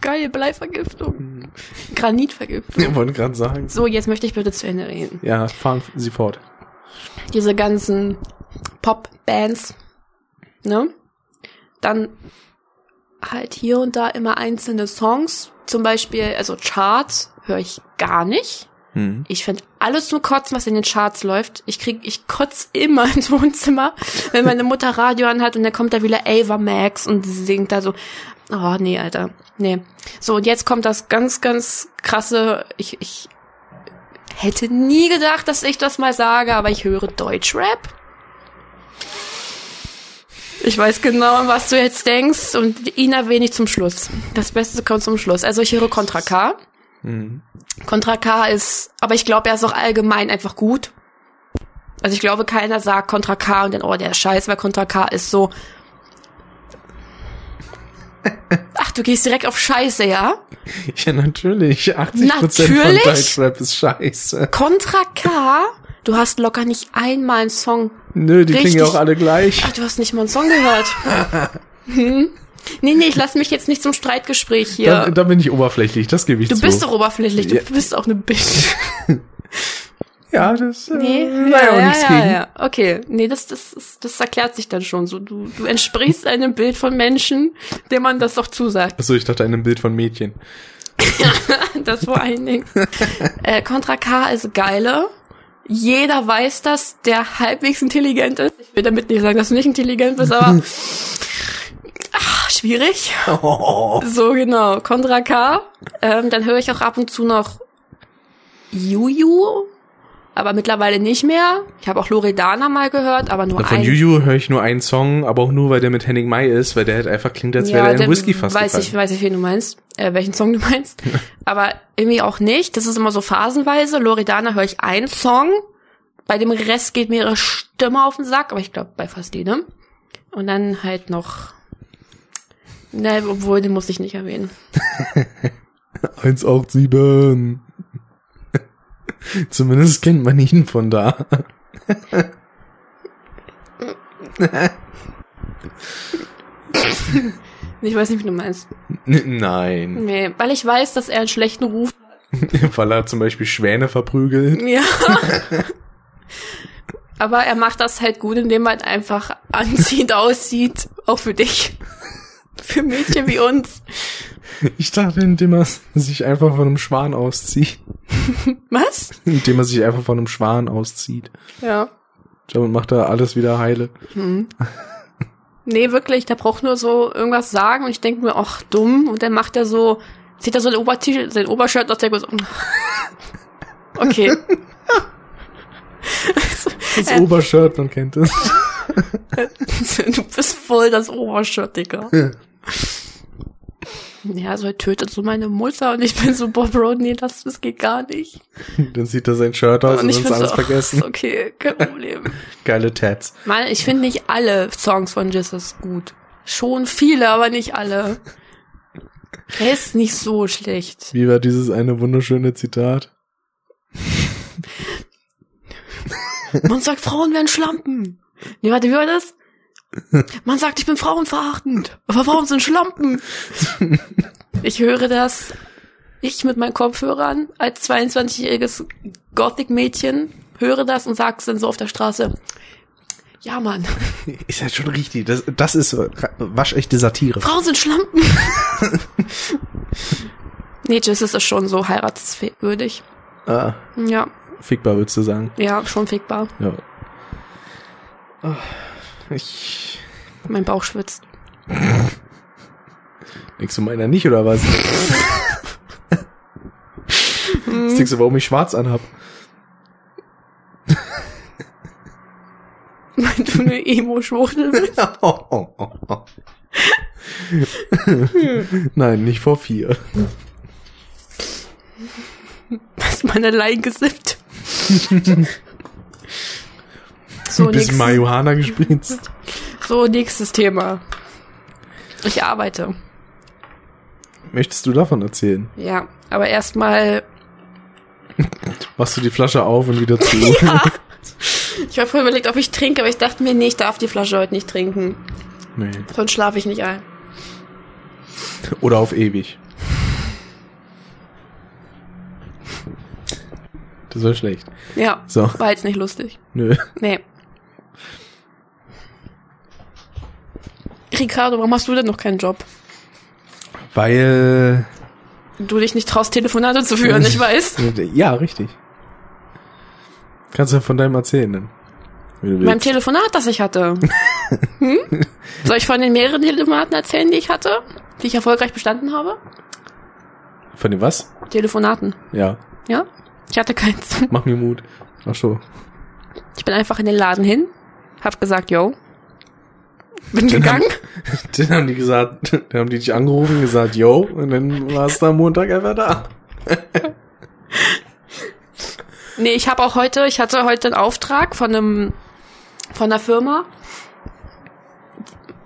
Geil, Bleivergiftung. Granitvergiftung. Ich wollte gerade sagen. So, jetzt möchte ich bitte zu Ende reden. Ja, fahren Sie fort. Diese ganzen Pop-Bands, ne? Dann halt hier und da immer einzelne Songs. Zum Beispiel, also Charts höre ich gar nicht. Hm. Ich finde alles nur kotzen, was in den Charts läuft. Ich krieg, ich kotz immer [laughs] ins Wohnzimmer, wenn meine Mutter Radio anhat und dann kommt da wieder Ava Max und sie singt da so. Oh, nee, Alter. Nee. So, und jetzt kommt das ganz, ganz krasse, ich, ich hätte nie gedacht, dass ich das mal sage, aber ich höre Deutschrap. Ich weiß genau, was du jetzt denkst und ihn erwähne ich zum Schluss. Das Beste kommt zum Schluss. Also ich höre Contra K. Hm. Contra K ist, aber ich glaube, er ist auch allgemein einfach gut. Also ich glaube, keiner sagt Contra K und dann, oh, der ist scheiße, weil Contra K ist so. [laughs] Ach, du gehst direkt auf Scheiße, ja? Ja, natürlich. 80% Natürlich? von Deutschrap ist scheiße. Contra K? Du hast locker nicht einmal einen Song. Nö, die klingen Richtig. ja auch alle gleich. Ach, du hast nicht mal einen Song gehört. [laughs] hm? Nee, nee, ich lass mich jetzt nicht zum Streitgespräch hier. Da, da bin ich oberflächlich, das gebe ich du zu. bist doch oberflächlich, du Ja. bist auch eine Bitch. [laughs] ja, das äh, Nee, sei auch nichts ja, gegen. ja. Okay, nee, das, das, das, das erklärt sich dann schon so. Du, du entsprichst [laughs] einem Bild von Menschen, dem man das doch zusagt. Achso, ich dachte einem Bild von Mädchen. Das vor allen Dingen. äh, Contra K ist geile. Jeder weiß das, der halbwegs intelligent ist. Ich will damit nicht sagen, dass du nicht intelligent bist, aber ach, [laughs] schwierig. So genau, Contra K. Ähm, dann höre ich auch ab und zu noch Juju, aber mittlerweile nicht mehr. Ich habe auch Loredana mal gehört, aber nur Von ein. Juju höre ich nur einen Song, aber auch nur, weil der mit Henning Mai ist, weil der halt einfach klingt, als wäre der in Whisky fast weiß ich, weiß ich, wen du meinst, äh, welchen Song du [laughs] meinst. [laughs] aber irgendwie auch nicht. Das ist immer so phasenweise. Loredana höre ich einen Song. Bei dem Rest geht mir ihre Stimme auf den Sack, aber ich glaube bei fast jedem. Und dann halt noch. Ne, obwohl, den muss ich nicht erwähnen. [laughs] 187. [laughs] Zumindest kennt man ihn von da. Ich weiß nicht, wie du meinst. Nein. Nee, weil ich weiß, dass er einen schlechten Ruf [laughs] Weil er zum Beispiel Schwäne verprügelt. Ja. [laughs] Aber er macht das halt gut, indem er halt einfach anziehend aussieht. Auch für dich. Für Mädchen wie uns. [laughs] Ich dachte, indem er sich einfach von einem Schwan auszieht. [laughs] Was? Indem er sich einfach von einem Schwan auszieht. Ja. Damit macht er alles wieder heile. Nee, wirklich, der braucht nur so irgendwas sagen und ich denke mir, ach, dumm. Und dann macht er so, zieht er so ein Obertisch, sein Obershirt aus, der so, [laughs] okay. Das Äh. Obershirt, man kennt es. du bist voll das Obershirt, Digga. Ja, so er tötet so meine Mutter und ich bin so, boah, Bro, nee, das, das geht gar nicht. [laughs] Dann sieht er sein Shirt aus und, ich ist alles so, vergessen. [laughs] Okay, kein Problem. [laughs] Geile Tats. Mann, ich finde nicht alle Songs von Jesus gut. Schon viele, aber nicht alle. Er ist nicht so schlecht. Wie war dieses eine wunderschöne Zitat? Man sagt, Frauen wären Schlampen. Nee, warte, wie war das? Man sagt, ich bin frauenverachtend. Aber Frauen sind Schlampen. Ich höre das, ich mit meinen Kopfhörern als 22-jähriges Gothic-Mädchen höre das und sag's dann so auf der Straße. Ja, Mann. Ist halt schon richtig. Das, das ist waschechte Satire. Frauen sind Schlampen. nee, Jesus ist schon so heiratswürdig. Ah, Ja, fickbar würdest du sagen. ja, schon fickbar. Ja. Ah, Ich. Mein Bauch schwitzt. Denkst du meiner nicht, oder was? Was denkst du, warum ich schwarz anhab? Weil du eine Emo-Schwuchtel bist. [laughs] Nein, nicht vor vier. Hast meine Lein gesippt. [laughs] so, Ein bisschen Marihuana gespritzt. [laughs] so, nächstes Thema. Ich arbeite. Möchtest du davon erzählen? Ja, aber erstmal, Machst du die Flasche auf und wieder zu? [laughs] ja, Ich habe vorher überlegt, ob ich trinke, aber ich dachte mir, nee, ich darf die Flasche heute nicht trinken. Nee. Sonst schlafe ich nicht ein. Oder auf ewig. Das war schlecht. Ja, So. war jetzt nicht lustig. Nö. Nee. Ricardo, warum hast du denn noch keinen Job? Weil. Du dich nicht traust, Telefonate zu führen, ich weiß. Ja, richtig. Kannst du von deinem erzählen dann. Wie du Beim willst. Telefonat, das ich hatte. [laughs] Hm? Soll ich von den mehreren Telefonaten erzählen, die ich hatte? Die ich erfolgreich bestanden habe? Von dem was? Telefonaten. Ja. Ja? Ich hatte keins. Mach mir Mut. Ach so. Ich bin einfach in den Laden hin, hab gesagt, yo. Bin Dann gegangen. [laughs] Dann haben die gesagt, dann haben die dich angerufen und gesagt, yo, und dann warst du am Montag einfach da. [laughs] Nee, ich habe auch heute, ich hatte heute einen Auftrag von einem von einer Firma.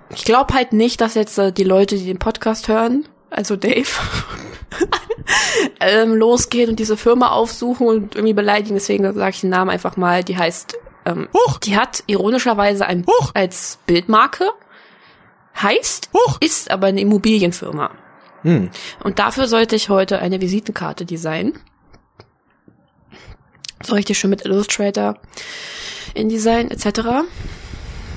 Ich glaube halt nicht, dass jetzt äh, die Leute, die den Podcast hören, also Dave, [laughs] ähm, losgehen und diese Firma aufsuchen und irgendwie beleidigen. Deswegen sage ich den Namen einfach mal. Die heißt, ähm, Huch! die hat ironischerweise ein Huch! als Bildmarke, heißt, Huch! ist aber eine Immobilienfirma. Hm. Und dafür sollte ich heute eine Visitenkarte designen. So richtig schön mit Illustrator, InDesign etc.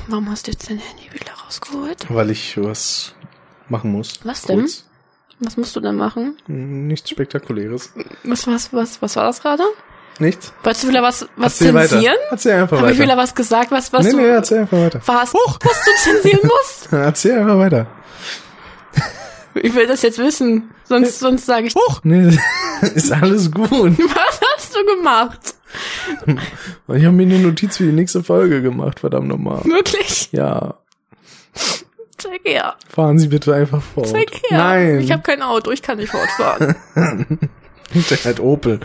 Warum hast du jetzt dein Handy wieder rausgeholt? Weil ich was machen muss. Was denn? Kurz. Was musst du denn machen? Nichts Spektakuläres. Was, was, was, was war das gerade? Nichts? Wolltest du wieder was, was Erzähl weiter. zensieren? Erzähl einfach Habe ich weiter. wieder was gesagt, was, was nee, du, nee, erzähl einfach weiter. was, was du zensieren musst? [laughs] Erzähl einfach weiter. Ich will das jetzt wissen. Sonst, sonst sage ich, Huch! Nee, [laughs] ist alles gut. [laughs] was hast du gemacht? Ich habe mir eine Notiz für die nächste Folge gemacht, verdammt nochmal. Wirklich? Ja, Zeig her. fahren Sie bitte einfach fort. Zeig her. Nein, Ich habe kein Auto, ich kann nicht fortfahren. der hat Opel.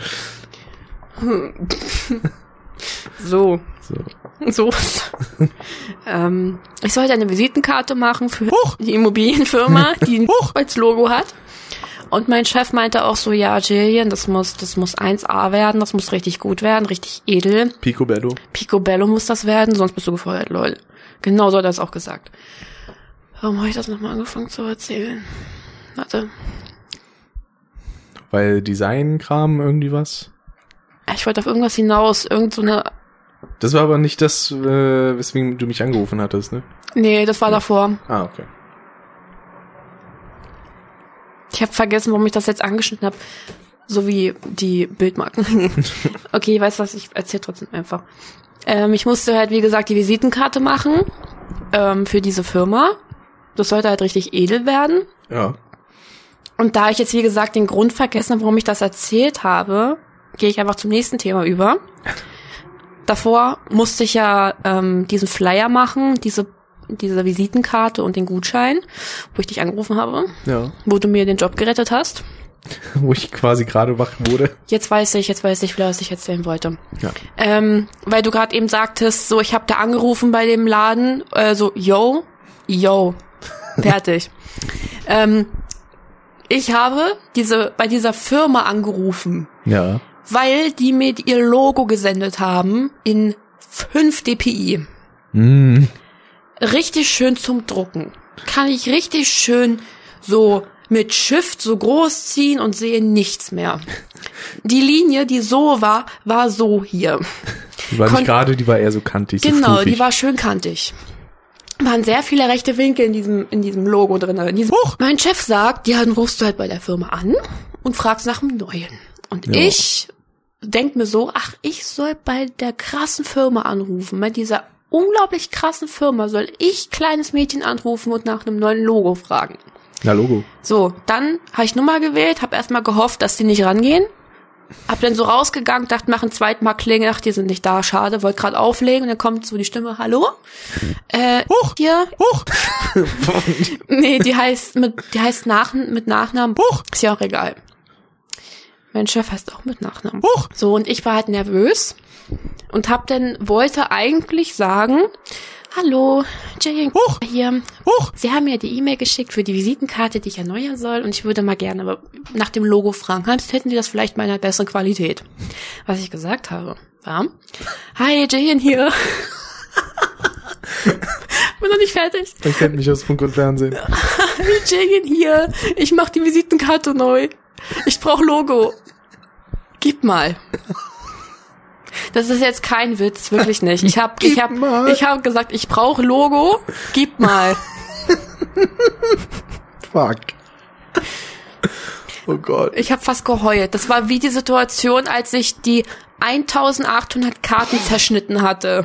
[laughs] So. So. So. [laughs] ähm, ich sollte eine Visitenkarte machen für Huch! die Immobilienfirma, [laughs] die ein Huch! als Logo hat. Und mein Chef meinte auch so, ja, Jillian, das muss, das muss 1A werden, das muss richtig gut werden, richtig edel. Picobello. Picobello muss das werden, sonst bist du gefeuert, lol. Genau so hat er es auch gesagt. Warum habe ich das nochmal angefangen zu erzählen? Warte. Weil Designkram irgendwie was. Ich wollte auf irgendwas hinaus, irgend so eine, Das war aber nicht das, äh, weswegen du mich angerufen hattest, ne? nee, das war davor. Ah, okay. Ich habe vergessen, warum ich das jetzt angeschnitten habe. So wie die Bildmarken. [laughs] okay, ich weiß was, ich erzähle trotzdem einfach. Ähm, ich musste halt, wie gesagt, die Visitenkarte machen ähm, für diese Firma. Das sollte halt richtig edel werden. Ja. Und da ich jetzt, wie gesagt, den Grund vergessen habe, warum ich das erzählt habe, gehe ich einfach zum nächsten Thema über. Davor musste ich ja ähm, diesen Flyer machen, diese, diese Visitenkarte und den Gutschein, wo ich dich angerufen habe, Ja. wo du mir den Job gerettet hast. [laughs] Wo ich quasi gerade wach wurde. Jetzt weiß ich, jetzt weiß ich, was ich erzählen wollte. Ja. Ähm, weil du gerade eben sagtest, so ich habe da angerufen bei dem Laden, äh, so yo, yo, [laughs] fertig. ähm, ich habe diese bei dieser Firma angerufen, Ja. Weil die mir ihr Logo gesendet haben in 5 dpi. Hm. Richtig schön zum Drucken. Kann ich richtig schön so mit Shift so groß ziehen und sehe nichts mehr. Die Linie, die so war, war so hier. Die war Kon- nicht gerade, die war eher so kantig. So Genau, stufig. die war schön kantig. Waren sehr viele rechte Winkel in diesem, in diesem Logo drin. In diesem mein Chef sagt, ja, dann rufst du halt bei der Firma an und fragst nach dem Neuen. Und Ja. ich denk mir so, ach, ich soll bei der krassen Firma anrufen. Bei dieser unglaublich krassen Firma soll ich kleines Mädchen anrufen und nach einem neuen Logo fragen. Na, Logo. So, dann habe ich Nummer gewählt, habe erstmal gehofft, dass die nicht rangehen. Hab dann so rausgegangen, dachte, mach ein zweites Mal Klinge, ach, die sind nicht da, schade, wollte gerade auflegen und dann kommt so die Stimme, hallo? Äh, Huch! hier, Huch! [laughs] nee, die heißt mit, die heißt nach, mit Nachnamen, Huch! ist ja auch egal. Mein Chef heißt auch mit Nachnamen. Huch! So, und ich war halt nervös und hab dann wollte eigentlich sagen, hallo, Jay Huch! hier. Huch! Sie haben mir die E-Mail geschickt für die Visitenkarte, die ich erneuern soll und ich würde mal gerne nach dem Logo fragen. Hätten Sie das vielleicht mal in einer besseren Qualität? Was ich gesagt habe, war, hi, Jay hier. [laughs] Bin noch nicht fertig. Man kennt mich aus Funk und Fernsehen. [laughs] Jay hier. Ich mach die Visitenkarte neu. Ich brauch Logo. Gib mal. Das ist jetzt kein Witz, wirklich nicht. Ich habe ich hab, mal. ich hab gesagt, ich brauche Logo. Gib mal. Fuck. Oh Gott. Ich habe fast geheult. Das war wie die Situation, als ich die 1800 Karten zerschnitten hatte.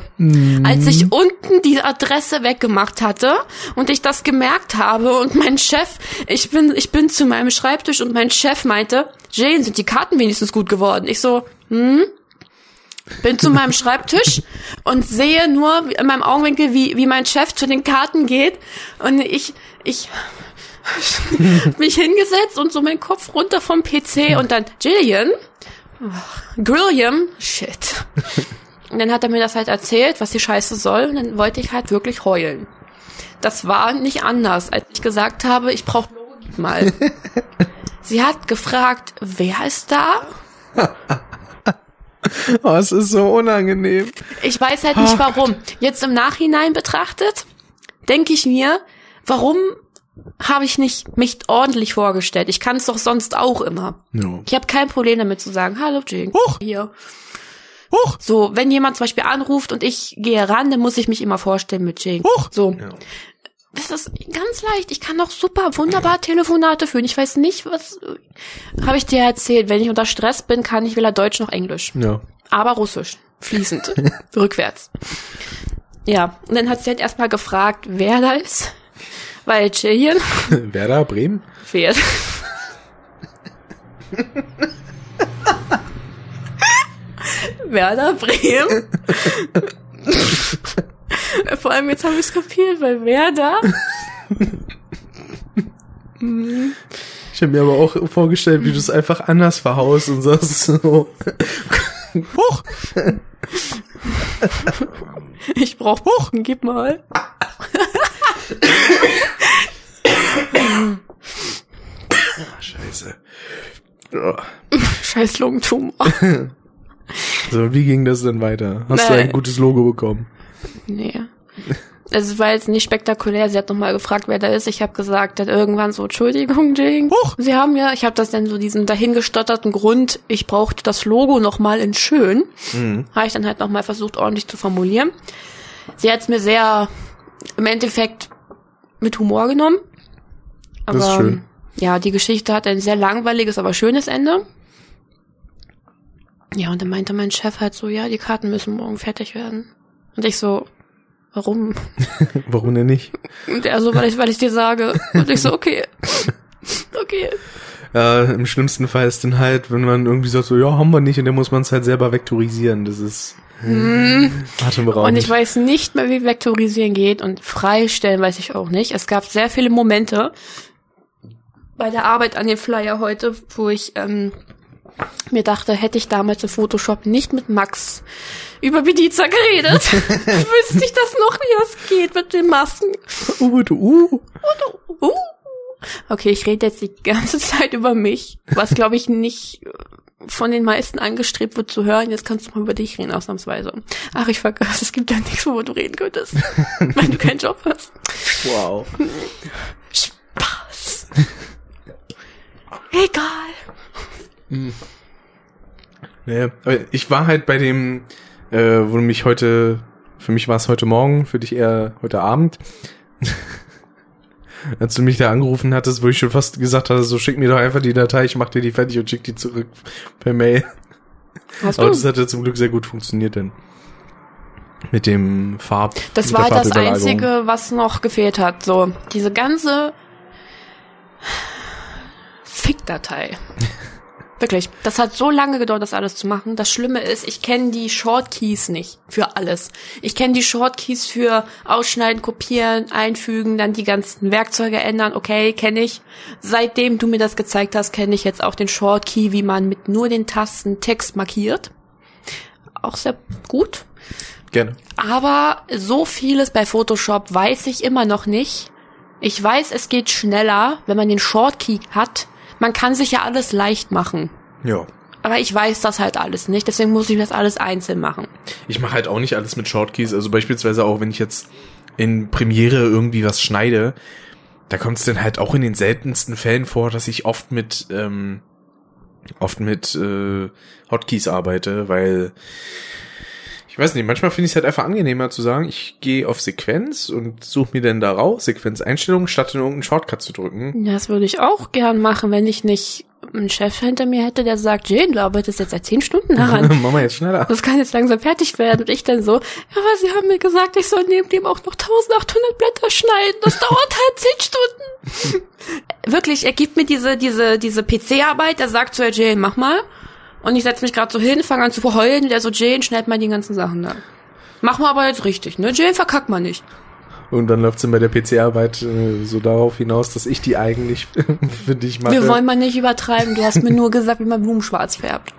Als ich unten die Adresse weggemacht hatte und ich das gemerkt habe und mein Chef, ich bin, ich bin zu meinem Schreibtisch und mein Chef meinte, Jane, sind die Karten wenigstens gut geworden? Ich so, hm? Bin zu meinem Schreibtisch und sehe nur in meinem Augenwinkel, wie, wie mein Chef zu den Karten geht und ich, ich, [laughs] mich hingesetzt und so meinen Kopf runter vom PC und dann, Jillian, Grilliam, shit. Und dann hat er mir das halt erzählt, was die Scheiße soll, und dann wollte ich halt wirklich heulen. Das war nicht anders, als ich gesagt habe, ich brauche mal. [laughs] Sie hat gefragt, wer ist da? Oh, es ist so unangenehm. Ich weiß halt nicht warum. Jetzt im Nachhinein betrachtet, denke ich mir, warum habe ich nicht mich ordentlich vorgestellt? Ich kann es doch sonst auch immer. No. Ich habe kein Problem damit zu sagen, hallo Jane, Huch! hier. Huch! So, wenn jemand zum Beispiel anruft und ich gehe ran, dann muss ich mich immer vorstellen mit Jane. Huch! So. Ja. Das ist ganz leicht. Ich kann doch super wunderbar Telefonate führen. Ich weiß nicht, was habe ich dir erzählt. Wenn ich unter Stress bin, kann ich weder Deutsch noch Englisch. Ja. Aber Russisch. Fließend. [laughs] Rückwärts. Ja. Und dann hat sie halt erstmal gefragt, wer da ist. Weil Jillian [laughs] Werder, Bremen? fährt. Werder Bremen. [laughs] Vor allem jetzt habe ich es kapiert, weil Werder. Ich habe mir aber auch vorgestellt, wie du es einfach anders verhaust und sagst so. Huch! Ich brauch Buchen, gib mal. [laughs] Scheiße. Oh. [laughs] Scheiß Lungentumor. [laughs] So, wie ging das denn weiter? Hast du Nein. ein gutes Logo bekommen? Nee. Also es war jetzt nicht spektakulär. Sie hat nochmal gefragt, wer da ist. Ich habe gesagt, dann irgendwann so, Entschuldigung, Jing. Huch! Sie haben ja, ich habe das dann so diesen dahingestotterten Grund, ich brauchte das Logo nochmal in schön. Mhm. Habe ich dann halt nochmal versucht, ordentlich zu formulieren. Sie hat es mir sehr im Endeffekt mit Humor genommen. Aber Das ist schön. Ja, die Geschichte hat ein sehr langweiliges, aber schönes Ende. Ja, und dann meinte mein Chef halt so, ja, die Karten müssen morgen fertig werden. Und ich so, warum? [laughs] Warum denn nicht? Und er so, weil ich, weil ich dir sage. Und ich so, okay. [laughs] Okay. Ja, im schlimmsten Fall ist dann halt, wenn man irgendwie sagt, so, ja, haben wir nicht, und dann muss man es halt selber vektorisieren. Das ist atemberaubend. Hm. Und ich weiß nicht mehr, wie Vektorisieren geht und freistellen weiß ich auch nicht. Es gab sehr viele Momente bei der Arbeit an dem Flyer heute, wo ich ähm, mir dachte, hätte ich damals im Photoshop nicht mit Max über Bediza geredet, [laughs] wüsste ich das noch, wie das geht mit den Masken. Uh, du, uh. Uh. Okay, ich rede jetzt die ganze Zeit über mich, was glaube ich nicht äh, von den meisten angestrebt wird zu hören. Jetzt kannst du mal über dich reden, ausnahmsweise. Ach, ich vergaß, es gibt ja nichts, worüber du reden könntest, [laughs] wenn du keinen Job hast. Wow. Spaß. Egal. Naja, aber ich war halt bei dem, äh, wo du mich heute, für mich war es heute Morgen, für dich eher heute Abend. [laughs] Als du mich da angerufen hattest, wo ich schon fast gesagt hatte, so schick mir doch einfach die Datei, ich mach dir die fertig und schick die zurück per Mail. Hast Aber du? das hat ja zum Glück sehr gut funktioniert denn. Mit dem Farb. Das war der das. Einzige, was noch gefehlt hat. So, diese ganze Fick-Datei. [laughs] Wirklich. Das hat so lange gedauert, das alles zu machen. Das Schlimme ist, ich kenne die Shortkeys nicht für alles. Ich kenne die Shortkeys für Ausschneiden, Kopieren, Einfügen, dann die ganzen Werkzeuge ändern. Okay, kenne ich. Seitdem du mir das gezeigt hast, kenne ich jetzt auch den Shortkey, wie man mit nur den Tasten Text markiert. auch sehr gut. Gerne. Aber so vieles bei Photoshop weiß ich immer noch nicht. Ich weiß, es geht schneller, wenn man den Shortkey hat. Man kann sich ja alles leicht machen. Ja. Aber ich weiß das halt alles nicht, deswegen muss ich das alles einzeln machen. Ich mache halt auch nicht alles mit Shortkeys. Also beispielsweise auch, wenn ich jetzt in Premiere irgendwie was schneide, da kommt es dann halt auch in den seltensten Fällen vor, dass ich oft mit ähm, oft mit äh, Hotkeys arbeite, weil ich weiß nicht, manchmal finde ich es halt einfach angenehmer zu sagen, ich gehe auf Sequenz und suche mir dann da raus, Sequenzeinstellungen, statt in irgendeinen Shortcut zu drücken. Ja, Das würde ich auch gern machen, wenn ich nicht einen Chef hinter mir hätte, der sagt, Jane, du arbeitest jetzt seit zehn Stunden [laughs] daran. Machen wir jetzt schneller. Das kann jetzt langsam fertig werden. Und ich dann so, ja, aber sie haben mir gesagt, ich soll neben dem auch noch 1800 Blätter schneiden. Das dauert halt [laughs] zehn Stunden. Wirklich, er gibt mir diese, diese, diese PC-Arbeit, er sagt zu so, Jane, mach mal. Und ich setze mich gerade so hin, fange an zu heulen, der so, Jane, schneid mal die ganzen Sachen da. Mach mal aber jetzt richtig, ne? Jane, verkack mal nicht. Und dann läuft's dann bei der PC-Arbeit äh, so darauf hinaus, dass ich die eigentlich [laughs] für dich mache. Wir wollen mal nicht übertreiben. Du hast mir nur gesagt, wie man Blumen schwarz färbt.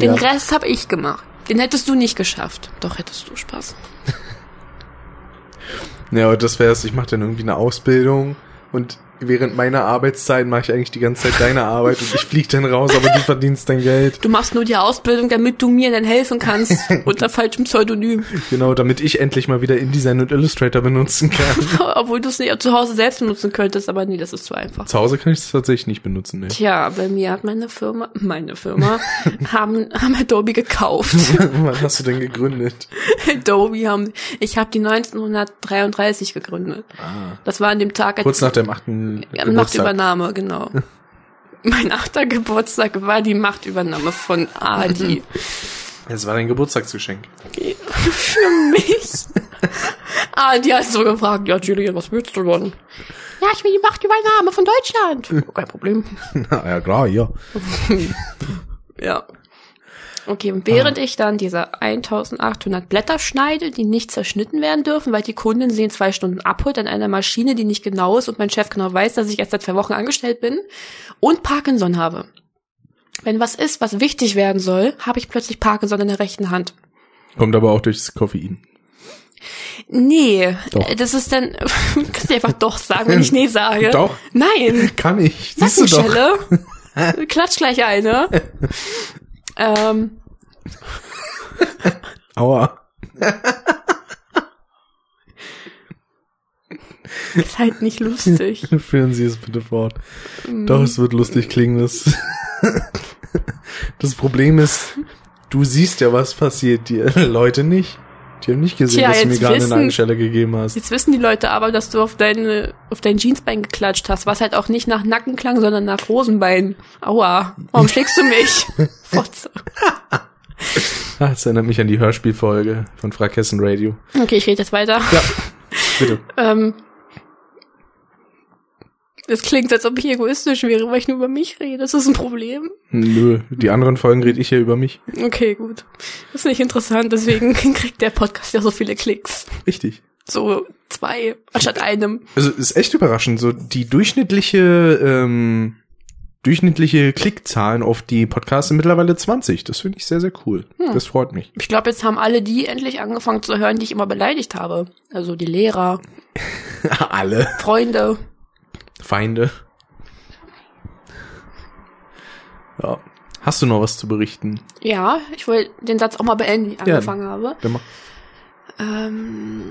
Den Ja. Rest habe ich gemacht. Den hättest du nicht geschafft. Doch hättest du Spaß. [laughs] Ja, aber das wär's. Ich mache dann irgendwie eine Ausbildung und während meiner Arbeitszeit mache ich eigentlich die ganze Zeit deine Arbeit und ich fliege dann raus, aber du verdienst dein Geld. Du machst nur die Ausbildung, damit du mir dann helfen kannst [laughs] [laughs] unter falschem Pseudonym. Genau, damit ich endlich mal wieder InDesign und Illustrator benutzen kann. [laughs] Obwohl du es nicht zu Hause selbst benutzen könntest, aber nee, das ist zu einfach. Zu Hause kann ich es tatsächlich nicht benutzen. Nee. Tja, bei mir hat meine Firma, meine Firma, haben, haben Adobe gekauft. Wann hast du denn gegründet? Adobe haben, ich habe die 1933 gegründet. Ah. Das war an dem Tag, als kurz nach dem 8. Machtübernahme, genau. [laughs] mein achter Geburtstag war die Machtübernahme von Adi. [laughs] Es war dein Geburtstagsgeschenk. [laughs] Für mich. Adi hat so gefragt, ja Julian, was willst du denn? Ja, ich will die Machtübernahme von Deutschland. Kein Problem. Na, ja klar, ja. ja. Okay, und während ich dann diese 1800 Blätter schneide, die nicht zerschnitten werden dürfen, weil die Kundin sie in zwei Stunden abholt an einer Maschine, die nicht genau ist und mein Chef genau weiß, dass ich erst seit zwei Wochen angestellt bin und Parkinson habe. Wenn was ist, was wichtig werden soll, habe ich plötzlich Parkinson in der rechten Hand. Kommt aber auch durchs Koffein. Nee, Doch. das ist dann, [laughs] kannst du einfach doch sagen, wenn ich nee sage. Doch. Nein. [laughs] Kann ich. Siehst du doch. Michelle. [laughs] Klatsch gleich eine. Ähm, Aua. ist halt nicht lustig. [laughs] Führen Sie es bitte fort. Doch, es wird lustig klingen. Das, [laughs] das Problem ist, du siehst ja, was passiert. Die [laughs] Leute nicht. Die haben nicht gesehen, Tja, dass du mir gerade eine Nagelstelle gegeben hast. Jetzt wissen die Leute aber, dass du auf deine, auf dein Jeansbein geklatscht hast, was halt auch nicht nach Nacken klang, sondern nach Hosenbein. Aua. Warum schlägst du mich? [laughs] Fotze. Ah, das erinnert mich an die Hörspielfolge von Frakessen Radio. Okay, ich rede jetzt weiter. Ja, bitte. [laughs] Ähm, es klingt, als ob ich egoistisch wäre, weil ich nur über mich rede. Das ist ein Problem. Nö, die anderen Folgen rede ich ja über mich. Okay, gut. Das ist nicht interessant, deswegen [laughs] kriegt der Podcast ja so viele Klicks. Richtig. So zwei anstatt einem. Also ist echt überraschend. So die durchschnittliche ähm, durchschnittliche Klickzahlen auf die Podcasts sind mittlerweile 20. Das finde ich sehr sehr cool. Hm. Das freut mich. Ich glaube, jetzt haben alle die endlich angefangen zu hören, die ich immer beleidigt habe. Also die Lehrer, [laughs] Alle Freunde. Feinde. Ja. Hast du noch was zu berichten? Ja, ich wollte den Satz auch mal beenden, wie ich Ja. angefangen habe. Dann mach. Ähm,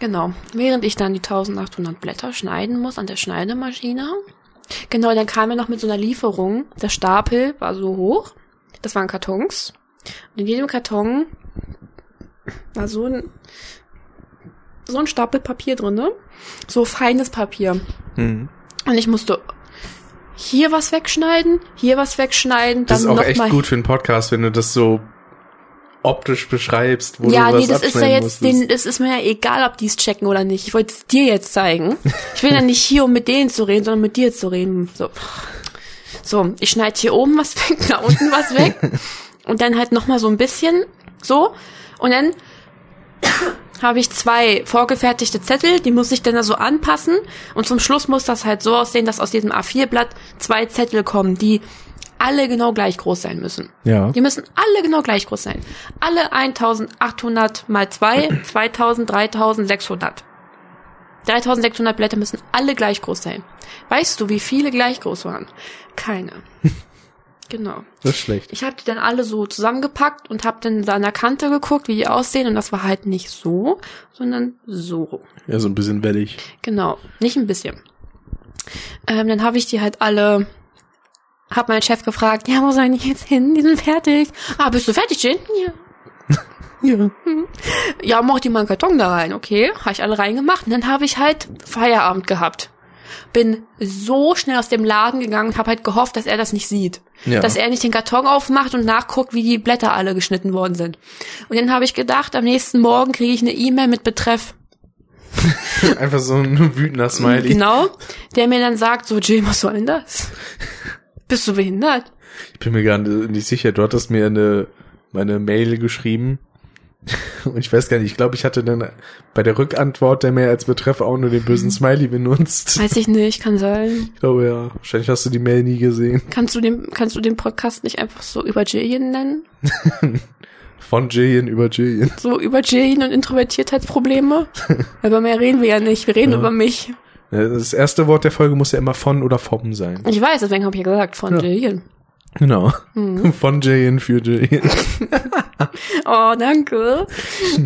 genau. Während ich dann die 1800 Blätter schneiden muss an der Schneidemaschine. Genau, dann kam er noch mit so einer Lieferung. Der Stapel war so hoch. Das waren Kartons. Und in jedem Karton war so ein, so ein Stapel Papier drinne. So feines Papier. Hm. Und ich musste hier was wegschneiden, hier was wegschneiden, Das ist dann auch echt gut für einen Podcast, wenn du das so optisch beschreibst, wo ja, du was nee, das ist ja jetzt, den, das ist mir ja egal, ob die es checken oder nicht. Ich wollte es dir jetzt zeigen. Ich bin ja [laughs] nicht hier, um mit denen zu reden, sondern mit dir zu reden. So, so ich schneide hier oben was weg, [laughs] da unten was weg. [laughs] Und dann halt noch mal so ein bisschen so. Und dann habe ich zwei vorgefertigte Zettel, die muss ich dann da so anpassen. Und zum Schluss muss das halt so aussehen, dass aus diesem A4-Blatt zwei Zettel kommen, die alle genau gleich groß sein müssen. Ja. Die müssen alle genau gleich groß sein. Alle 1800 mal 2, 2000, 3600. 3600 Blätter müssen alle gleich groß sein. Weißt du, wie viele gleich groß waren? Keine. [laughs] genau. Das ist schlecht. Ich habe die dann alle so zusammengepackt und habe dann da an der Kante geguckt, wie die aussehen. Und das war halt nicht so, sondern so. Ja, so ein bisschen wellig. Genau, nicht ein bisschen. Ähm, dann habe ich die halt alle, hab meinen Chef gefragt, ja, wo sollen die jetzt hin? Die sind fertig. Ah, bist du fertig, Jin? Ja. [laughs] Ja. Ja, mach die mal einen Karton da rein, okay? Habe ich alle reingemacht. Und dann habe ich halt Feierabend gehabt. Bin so schnell aus dem Laden gegangen und habe halt gehofft, dass er das nicht sieht. Ja. Dass er nicht den Karton aufmacht und nachguckt, wie die Blätter alle geschnitten worden sind. Und dann habe ich gedacht, am nächsten Morgen kriege ich eine E-Mail mit Betreff [laughs] Einfach so ein wütender Smiley. Genau, der mir dann sagt, so, Jill, was soll denn das? Bist du behindert? Ich bin mir gar nicht sicher. Du hattest mir eine, meine Mail geschrieben. Und ich weiß gar nicht, ich glaube, ich hatte dann bei der Rückantwort der Mail als Betreff auch nur den bösen Smiley benutzt. Weiß ich nicht, kann sein. Ich glaube ja. Wahrscheinlich hast du die Mail nie gesehen. Kannst du den, kannst du den Podcast nicht einfach so über Jillian nennen? [laughs] Von Jillian über Jillian. So über Jillian und Introvertiertheitsprobleme? Über mehr reden wir ja nicht, wir reden Ja. über mich. Das erste Wort der Folge muss ja immer von oder vom sein. Ich weiß, deswegen habe ich ja gesagt, von Ja. Jillian. Genau. Mhm. [laughs] Von Jillian für Jillian. [laughs] Oh, danke.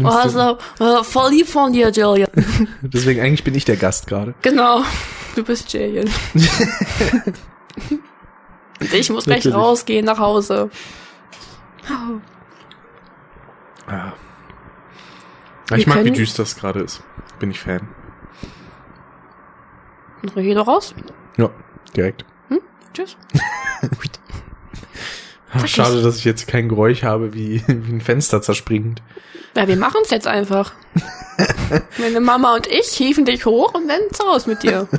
Oh, also, voll lieb von dir, Jillian. [laughs] Deswegen eigentlich bin ich der Gast gerade. Genau, du bist Jillian. Und ich muss gleich Natürlich. rausgehen nach Hause. Ja. Ich Wir mag, wie können- düster es gerade ist. Bin ich Fan. Geh doch raus. Ja, direkt. Tschüss. [laughs] Ach, schade, dass ich jetzt kein Geräusch habe, wie, [laughs] wie ein Fenster zerspringend. Ja, wir machen's jetzt einfach. [laughs] Meine Mama und ich hieven dich hoch und dann Haus mit dir. [laughs]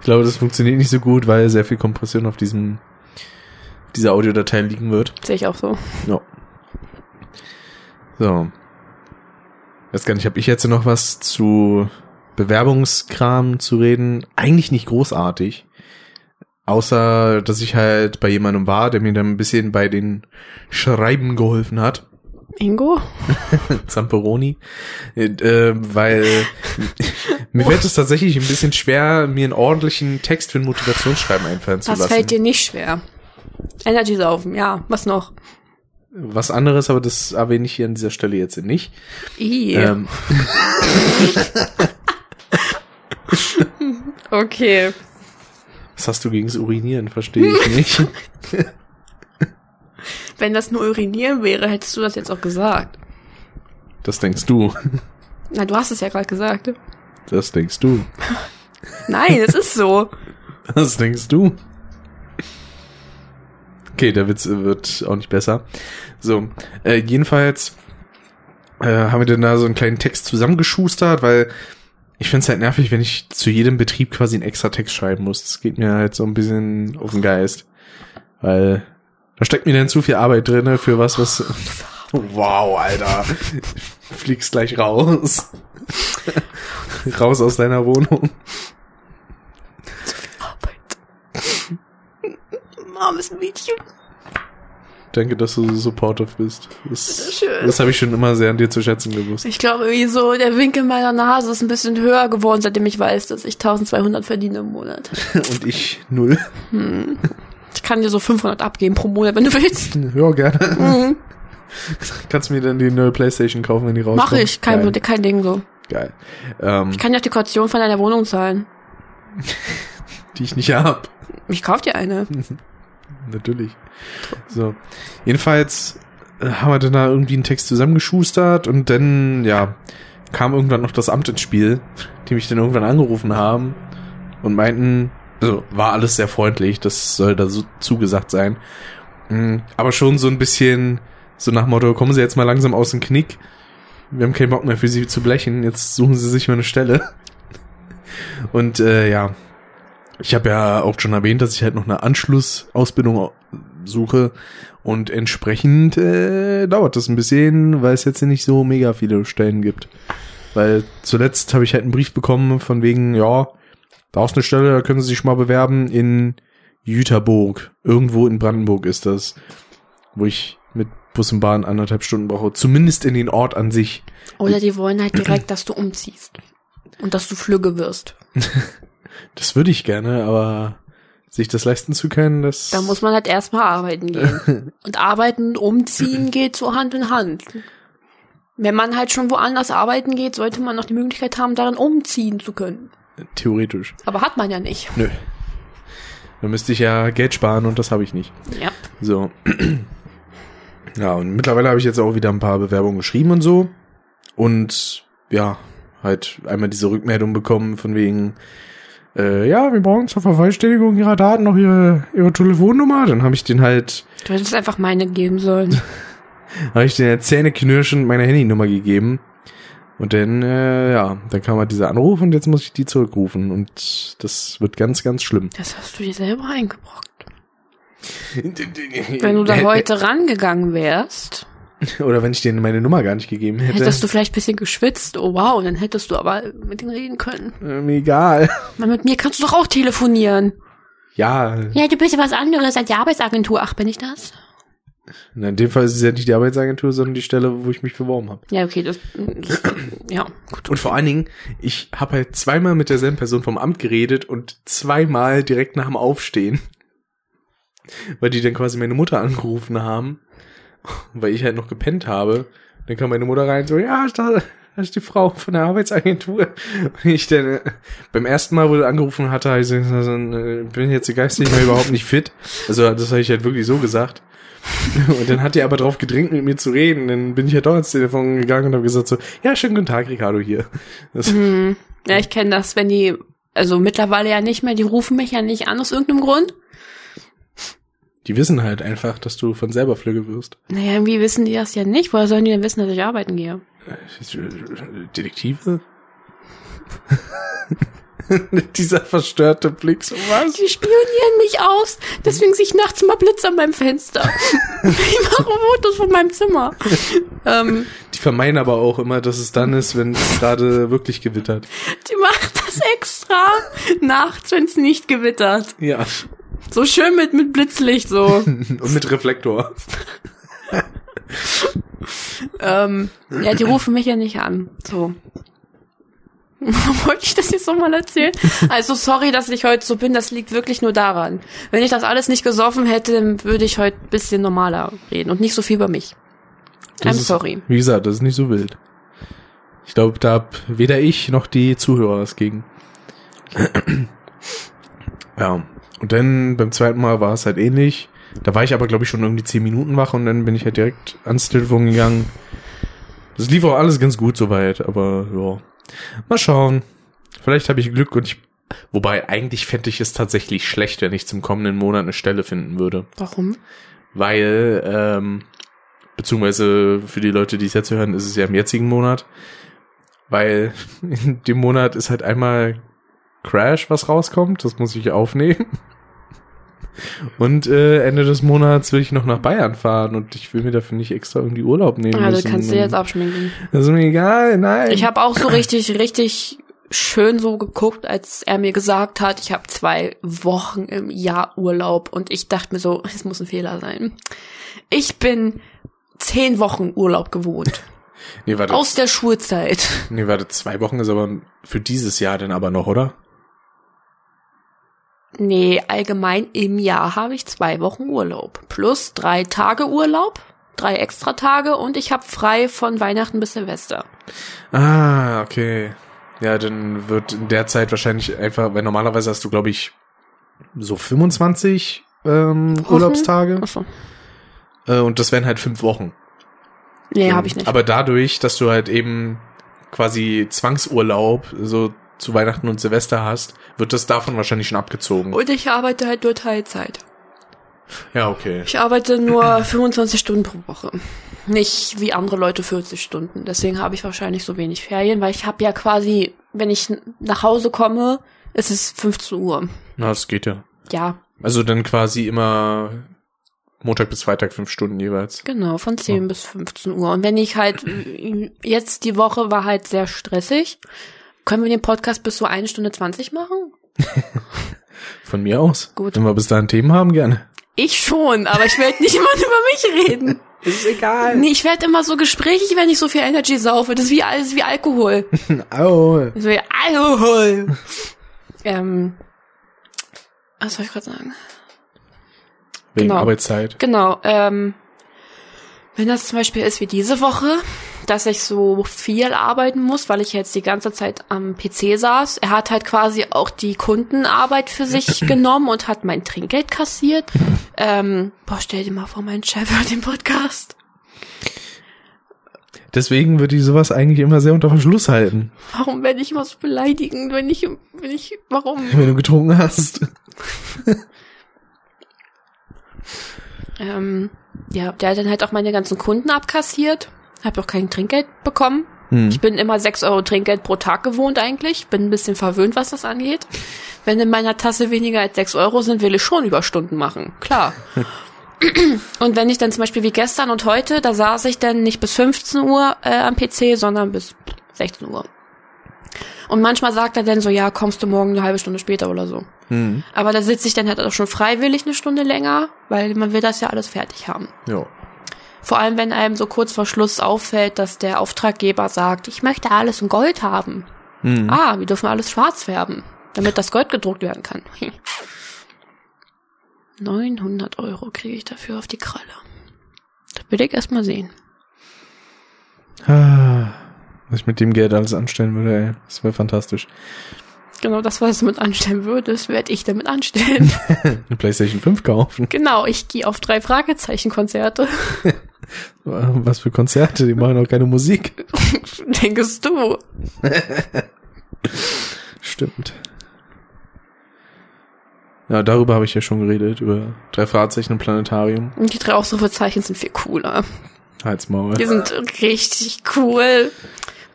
Ich glaube, das funktioniert nicht so gut, weil sehr viel Kompression auf diesem dieser Audiodatei liegen wird. Sehe ich auch so. Ja. So. Weiß gar nicht, habe ich jetzt noch was zu Bewerbungskram zu reden? Eigentlich nicht großartig. Außer, dass ich halt bei jemandem war, der mir dann ein bisschen bei den Schreiben geholfen hat. Ingo? [laughs] Zamperoni, äh, äh, weil [laughs] mir fällt es tatsächlich ein bisschen schwer, mir einen ordentlichen Text für ein Motivationsschreiben einfallen zu Das lassen. fällt dir nicht schwer. Energy saufen, ja. Was noch? Was anderes, aber das erwähne ich hier an dieser Stelle jetzt nicht. I. Ähm, [laughs] okay. Was hast du gegens Urinieren? Verstehe ich [laughs] nicht. Wenn das nur urinieren wäre, hättest du das jetzt auch gesagt. Das denkst du. Na, du hast es ja gerade gesagt. Das denkst du. Nein, es ist so. Das denkst du. Okay, der Witz wird auch nicht besser. So, äh, jedenfalls äh, haben wir dann da so einen kleinen Text zusammengeschustert, weil ich find's halt nervig, wenn ich zu jedem Betrieb quasi einen extra Text schreiben muss. Das geht mir halt so ein bisschen auf den Geist. Weil da steckt mir dann zu viel Arbeit drinne für was, was... [laughs] Wow, Alter. Fliegst gleich raus. raus aus deiner Wohnung. Arbeit. Armes Mädchen. Danke, dass du so supportive bist. Das, das habe ich schon immer sehr an dir zu schätzen gewusst. Ich glaube, irgendwie so, der Winkel meiner Nase ist ein bisschen höher geworden, seitdem ich weiß, dass ich 1200 verdiene im Monat. [laughs] Und ich null. Ich kann dir so 500 abgeben pro Monat, wenn du willst. Ja, gerne. Mhm. Kannst mir dann die neue Playstation kaufen, wenn die rauskommt. Mach ich, kein, Geil. kein Ding so. Geil. Ähm, Ich kann ja die Kaution von deiner Wohnung zahlen. [laughs] die ich nicht hab. Ich kauf dir eine. [laughs] Natürlich. So. Jedenfalls äh, haben wir dann da irgendwie einen Text zusammengeschustert und dann, ja, kam irgendwann noch das Amt ins Spiel, die mich dann irgendwann angerufen haben und meinten, also war alles sehr freundlich, das soll da so zugesagt sein. Mm, Aber schon so ein bisschen so nach Motto, kommen Sie jetzt mal langsam aus dem Knick. Wir haben keinen Bock mehr für Sie zu blechen, jetzt suchen Sie sich mal eine Stelle. [laughs] Und äh, ja, ich habe ja auch schon erwähnt, dass ich halt noch eine Anschlussausbildung suche und entsprechend äh, dauert das ein bisschen, weil es jetzt nicht so mega viele Stellen gibt. Weil zuletzt habe ich halt einen Brief bekommen von wegen, ja, Da ist eine Stelle, da können Sie sich mal bewerben in Jüterburg. Irgendwo in Brandenburg ist das. Wo ich mit Bus und Bahn anderthalb Stunden brauche. Zumindest in den Ort an sich. Oder die wollen halt direkt, dass du umziehst. Und dass du flügge wirst. [laughs] Das würde ich gerne, aber sich das leisten zu können, das. Da muss man halt erstmal arbeiten gehen. [laughs] Und arbeiten und umziehen [laughs] geht so Hand in Hand. Wenn man halt schon woanders arbeiten geht, sollte man noch die Möglichkeit haben, darin umziehen zu können. Theoretisch. Aber hat man ja nicht. Nö. Da müsste ich ja Geld sparen und das habe ich nicht. Ja. So. [clears throat] Ja, und mittlerweile habe ich jetzt auch wieder ein paar Bewerbungen geschrieben und so. Und ja, halt einmal diese Rückmeldung bekommen von wegen, äh, ja, wir brauchen zur Vervollständigung ihrer Daten noch ihre, ihre Telefonnummer. Dann habe ich den halt, Du hättest einfach meine geben sollen. [laughs] habe ich den halt zähneknirschend meine Handynummer gegeben. Und dann, äh, ja, dann kam halt dieser Anruf und jetzt muss ich die zurückrufen. Und das wird ganz, ganz schlimm. Das hast du dir selber eingebrockt. [laughs] Wenn du da [laughs] heute rangegangen wärst, [laughs] Oder wenn ich denen meine Nummer gar nicht gegeben hätte. hättest du vielleicht ein bisschen geschwitzt. Oh wow, und dann hättest du aber mit denen reden können. äh, mir egal. [laughs] Mal mit mir kannst du doch auch telefonieren. Ja, Ja, du bist ja was anderes als die Arbeitsagentur. Ach, bin ich das? Na, in dem Fall ist es ja nicht die Arbeitsagentur, sondern die Stelle, wo ich mich beworben habe. Ja, okay, das, das [clears throat] ja, gut. Und vor allen Dingen, ich habe halt zweimal mit derselben Person vom Amt geredet und zweimal direkt nach dem Aufstehen. [laughs] Weil die dann quasi meine Mutter angerufen haben, weil ich halt noch gepennt habe. Dann kam meine Mutter rein, so, ja, da, da ist die Frau von der Arbeitsagentur. Und ich dann, äh, beim ersten Mal, wo er angerufen hatte, ich gesagt, also, äh, bin jetzt geistig mal überhaupt nicht fit. Also das habe ich halt wirklich so gesagt. Und dann hat die aber drauf gedrängt, mit mir zu reden. Dann bin ich ja doch ins Telefon gegangen und habe gesagt so, ja, schönen guten Tag, Ricardo hier. Das, Hm. Ja, ich kenne das, wenn die, also mittlerweile ja nicht mehr, die rufen mich ja nicht an aus irgendeinem Grund. Die wissen halt einfach, dass du von selber Flügge wirst. Naja, irgendwie wissen die das ja nicht. Woher sollen die denn wissen, dass ich arbeiten gehe? Detektive? [laughs] Dieser verstörte Blick, so was? Die spionieren mich aus. Deswegen sehe ich nachts mal Blitz an meinem Fenster. ich mache Fotos von meinem Zimmer. ähm, Die vermeiden aber auch immer, dass es dann ist, wenn es gerade wirklich gewittert. die macht das extra nachts, wenn es nicht gewittert. Ja. So schön mit, mit Blitzlicht so. [laughs] Und mit Reflektor. ähm, ja, die rufen mich ja nicht an. So. [laughs] Wollte ich das jetzt nochmal erzählen? Also sorry, dass ich heute so bin, das liegt wirklich nur daran. Wenn ich das alles nicht gesoffen hätte, dann würde ich heute ein bisschen normaler reden und nicht so viel über mich. Das I'm ist, sorry. Wie gesagt, das ist nicht so wild. Ich glaube, da hab weder ich noch die Zuhörer was gegen. [clears throat] ja. Und dann beim zweiten Mal war es halt ähnlich. Da war ich aber, glaube ich, schon irgendwie zehn Minuten wach und dann bin ich halt direkt ans Telefon gegangen. Das lief auch alles ganz gut soweit, aber ja. Mal schauen. Vielleicht habe ich Glück und ich. Wobei, eigentlich fände ich es tatsächlich schlecht, wenn ich zum kommenden Monat eine Stelle finden würde Warum? weil, ähm, beziehungsweise für die Leute, die es jetzt hören, ist es ja im jetzigen Monat, weil [laughs] in dem Monat ist halt einmal Crash, was rauskommt, das muss ich aufnehmen. Und äh, Ende des Monats will ich noch nach Bayern fahren und ich will mir dafür nicht extra irgendwie Urlaub nehmen Ja, müssen. das kannst du jetzt abschminken. Das ist mir egal, nein. Ich habe auch so richtig, richtig schön so geguckt, als er mir gesagt hat, ich habe zwei Wochen im Jahr Urlaub und ich dachte mir so, es muss ein Fehler sein. Ich bin zehn Wochen Urlaub gewohnt. [laughs] nee, warte, Aus der Schulzeit. nee, warte, zwei Wochen ist aber für dieses Jahr dann aber noch, oder? Nee, allgemein im Jahr habe ich zwei Wochen Urlaub. Plus drei Tage Urlaub, drei extra Tage und ich habe frei von Weihnachten bis Silvester. Ah, okay. Ja, dann wird in der Zeit wahrscheinlich einfach, weil normalerweise hast du, glaube ich, so 25 ähm, Wochen? Urlaubstage. Achso. Äh, und das wären halt fünf Wochen. Nee, Ähm, habe ich nicht. Aber dadurch, dass du halt eben quasi Zwangsurlaub so zu Weihnachten und Silvester hast, wird das davon wahrscheinlich schon abgezogen. und ich arbeite halt nur Teilzeit. Ja, okay. Ich arbeite nur [clears throat] 25 Stunden pro Woche. Nicht wie andere Leute 40 Stunden. Deswegen habe ich wahrscheinlich so wenig Ferien, weil ich habe ja quasi, wenn ich nach Hause komme, ist es 15 Uhr. Na, das geht ja. Ja, Also dann quasi immer Montag bis Freitag fünf Stunden jeweils. genau, von 10 bis 15 Uhr. Und wenn ich halt, äh, jetzt die Woche war halt sehr stressig. Können wir den Podcast bis so eine Stunde 20 machen? [laughs] Von mir aus. Gut. Wenn wir bis dahin Themen haben, gerne. Ich schon, aber ich werde nicht [laughs] immer über mich reden. [laughs] Ist egal. Nee, ich werde immer so gesprächig, wenn ich so viel Energy saufe. Das ist wie, ist wie Alkohol. Au. Das ist wie Alkohol. ähm, was soll ich gerade sagen? Wegen Genau. Arbeitszeit. Genau, ähm, wenn das zum Beispiel ist wie diese Woche, dass ich so viel arbeiten muss, weil ich jetzt die ganze Zeit am PC saß. Er hat halt quasi auch die Kundenarbeit für sich [clears throat] genommen und hat mein Trinkgeld kassiert. Ähm, boah, stell dir mal vor, mein Chef hört den Podcast. Deswegen würde ich sowas eigentlich immer sehr unter Verschluss halten, Warum werde ich immer so beleidigend, wenn ich, wenn ich, warum? wenn du getrunken hast. [laughs] Ähm, ja, der hat dann halt auch meine ganzen Kunden abkassiert. Hab auch kein Trinkgeld bekommen. Hm. Ich bin immer 6 Euro Trinkgeld pro Tag gewohnt eigentlich. Bin ein bisschen verwöhnt, was das angeht. Wenn in meiner Tasse weniger als 6 Euro sind, will ich schon Überstunden machen. Klar. [laughs] und wenn ich dann zum Beispiel wie gestern und heute, da saß ich dann nicht bis 15 Uhr äh, am PC, sondern bis 16 Uhr. Und manchmal sagt er dann so, ja, kommst du morgen eine halbe Stunde später oder so. Hm. Aber da sitze ich dann halt auch schon freiwillig eine Stunde länger, weil man will das ja alles fertig haben. Ja. Vor allem, wenn einem so kurz vor Schluss auffällt, dass der Auftraggeber sagt, ich möchte alles in Gold haben. Hm. Ah, wir dürfen alles schwarz färben, damit das Gold gedruckt werden kann. Hm. 900 Euro kriege ich dafür auf die Kralle. Das will ich erst mal sehen. Ah, Was ich mit dem Geld alles anstellen würde, ey. Das wäre fantastisch. Genau das, was du mit anstellen würdest, werde ich damit anstellen. [laughs] Eine Playstation 5 kaufen. genau, ich gehe auf drei Fragezeichen-Konzerte. [laughs] Was für Konzerte, die machen auch keine Musik. [laughs] Denkst du? Stimmt. Ja, darüber habe ich ja schon geredet, über drei Fahrzeichen im Planetarium. Und die drei Ausrufezeichen sind viel cooler. Halsmaul. Die sind richtig cool.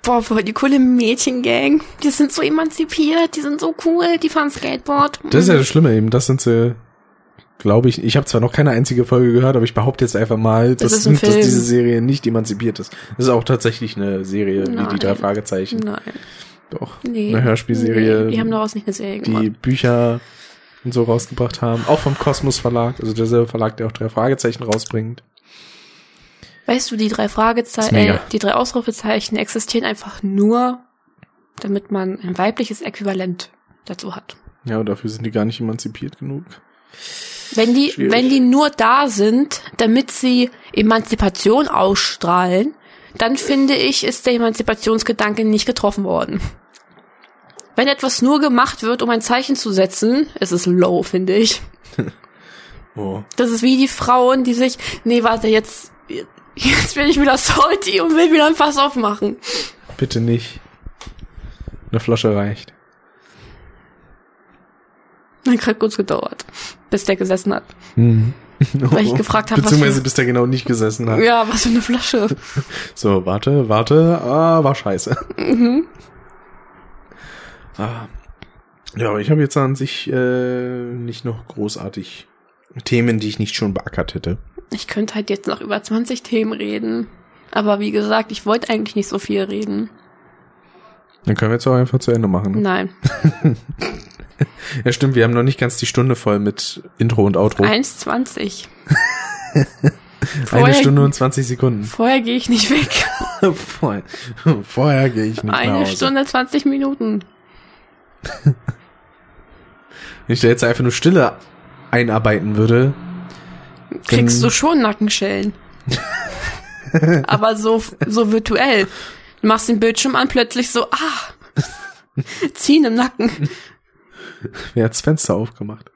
Boah, voll die coole Mädchengang. Die sind so emanzipiert, die sind so cool, die fahren Skateboard. Das ist ja das Schlimme eben, das sind sie, glaube ich, ich habe zwar noch keine einzige Folge gehört, aber ich behaupte jetzt einfach mal, Das dass, ein [laughs] dass diese Serie nicht emanzipiert ist. Das ist auch tatsächlich eine Serie, wie Nein. die drei Fragezeichen. Nein, Doch. nee. Eine Hörspielserie, Nee, die haben daraus nicht eine Serie die gemacht. Bücher und so rausgebracht haben. Auch vom Kosmos Verlag, also derselbe Verlag, der auch drei Fragezeichen rausbringt. Weißt du, die drei Fragezeichen, äh, die drei Ausrufezeichen existieren einfach nur, damit man ein weibliches Äquivalent dazu hat. Ja, und dafür sind die gar nicht emanzipiert genug. Wenn die, Schwierig. wenn die nur da sind, damit sie Emanzipation ausstrahlen, dann finde ich, ist der Emanzipationsgedanke nicht getroffen worden. Wenn etwas nur gemacht wird, um ein Zeichen zu setzen, ist es low, finde ich. [laughs] Oh. Das ist wie die Frauen, die sich, nee, warte, jetzt, jetzt bin ich wieder salty und will wieder ein Fass aufmachen. Bitte nicht. Eine Flasche reicht. Hat gerade kurz gedauert, bis der gesessen hat. Mhm. [laughs] Weil ich gefragt habe, was Beziehungsweise für- bis der genau nicht gesessen hat. Ja, was für eine Flasche. [laughs] So, warte, warte, ah, war scheiße. Mhm. Ah. Ja, aber ich habe jetzt an sich äh, nicht noch großartig Themen, die ich nicht schon beackert hätte. Ich könnte halt jetzt noch über 20 Themen reden. Aber wie gesagt, ich wollte eigentlich nicht so viel reden. Dann können wir jetzt auch einfach zu Ende machen. Nein. [laughs] Ja, stimmt, wir haben noch nicht ganz die Stunde voll mit Intro und Outro. 1,20. [laughs] Eine vorher- Stunde und 20 Sekunden. Vorher gehe ich nicht weg. Vorher, [laughs] vorher gehe ich nicht Eine. Stunde 20 Minuten. Wenn ich da jetzt einfach nur Stille einarbeiten würde, Kriegst du schon Nackenschellen. [laughs] Aber so, so virtuell. Du machst den Bildschirm an, plötzlich so, ah, ziehen im Nacken. wer hat's Fenster aufgemacht?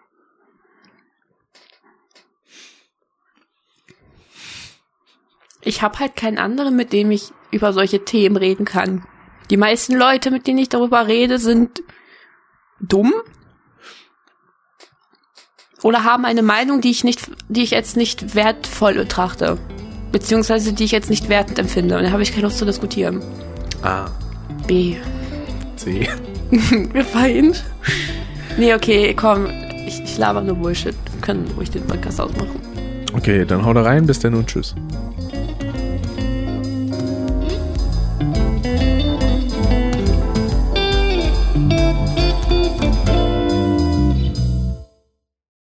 Ich habe halt keinen anderen, mit dem ich über solche Themen reden kann. Die meisten Leute, mit denen ich darüber rede, sind dumm oder haben eine Meinung, die ich nicht, die ich jetzt nicht wertvoll betrachte, beziehungsweise die ich jetzt nicht wertend empfinde. Und da habe ich keine Lust zu diskutieren. A, B. C. [laughs] Wir fein. Nee, okay, komm. Ich, ich laber nur Bullshit. Wir können ruhig den Podcast ausmachen. Okay, dann hau da rein, bis dann und tschüss.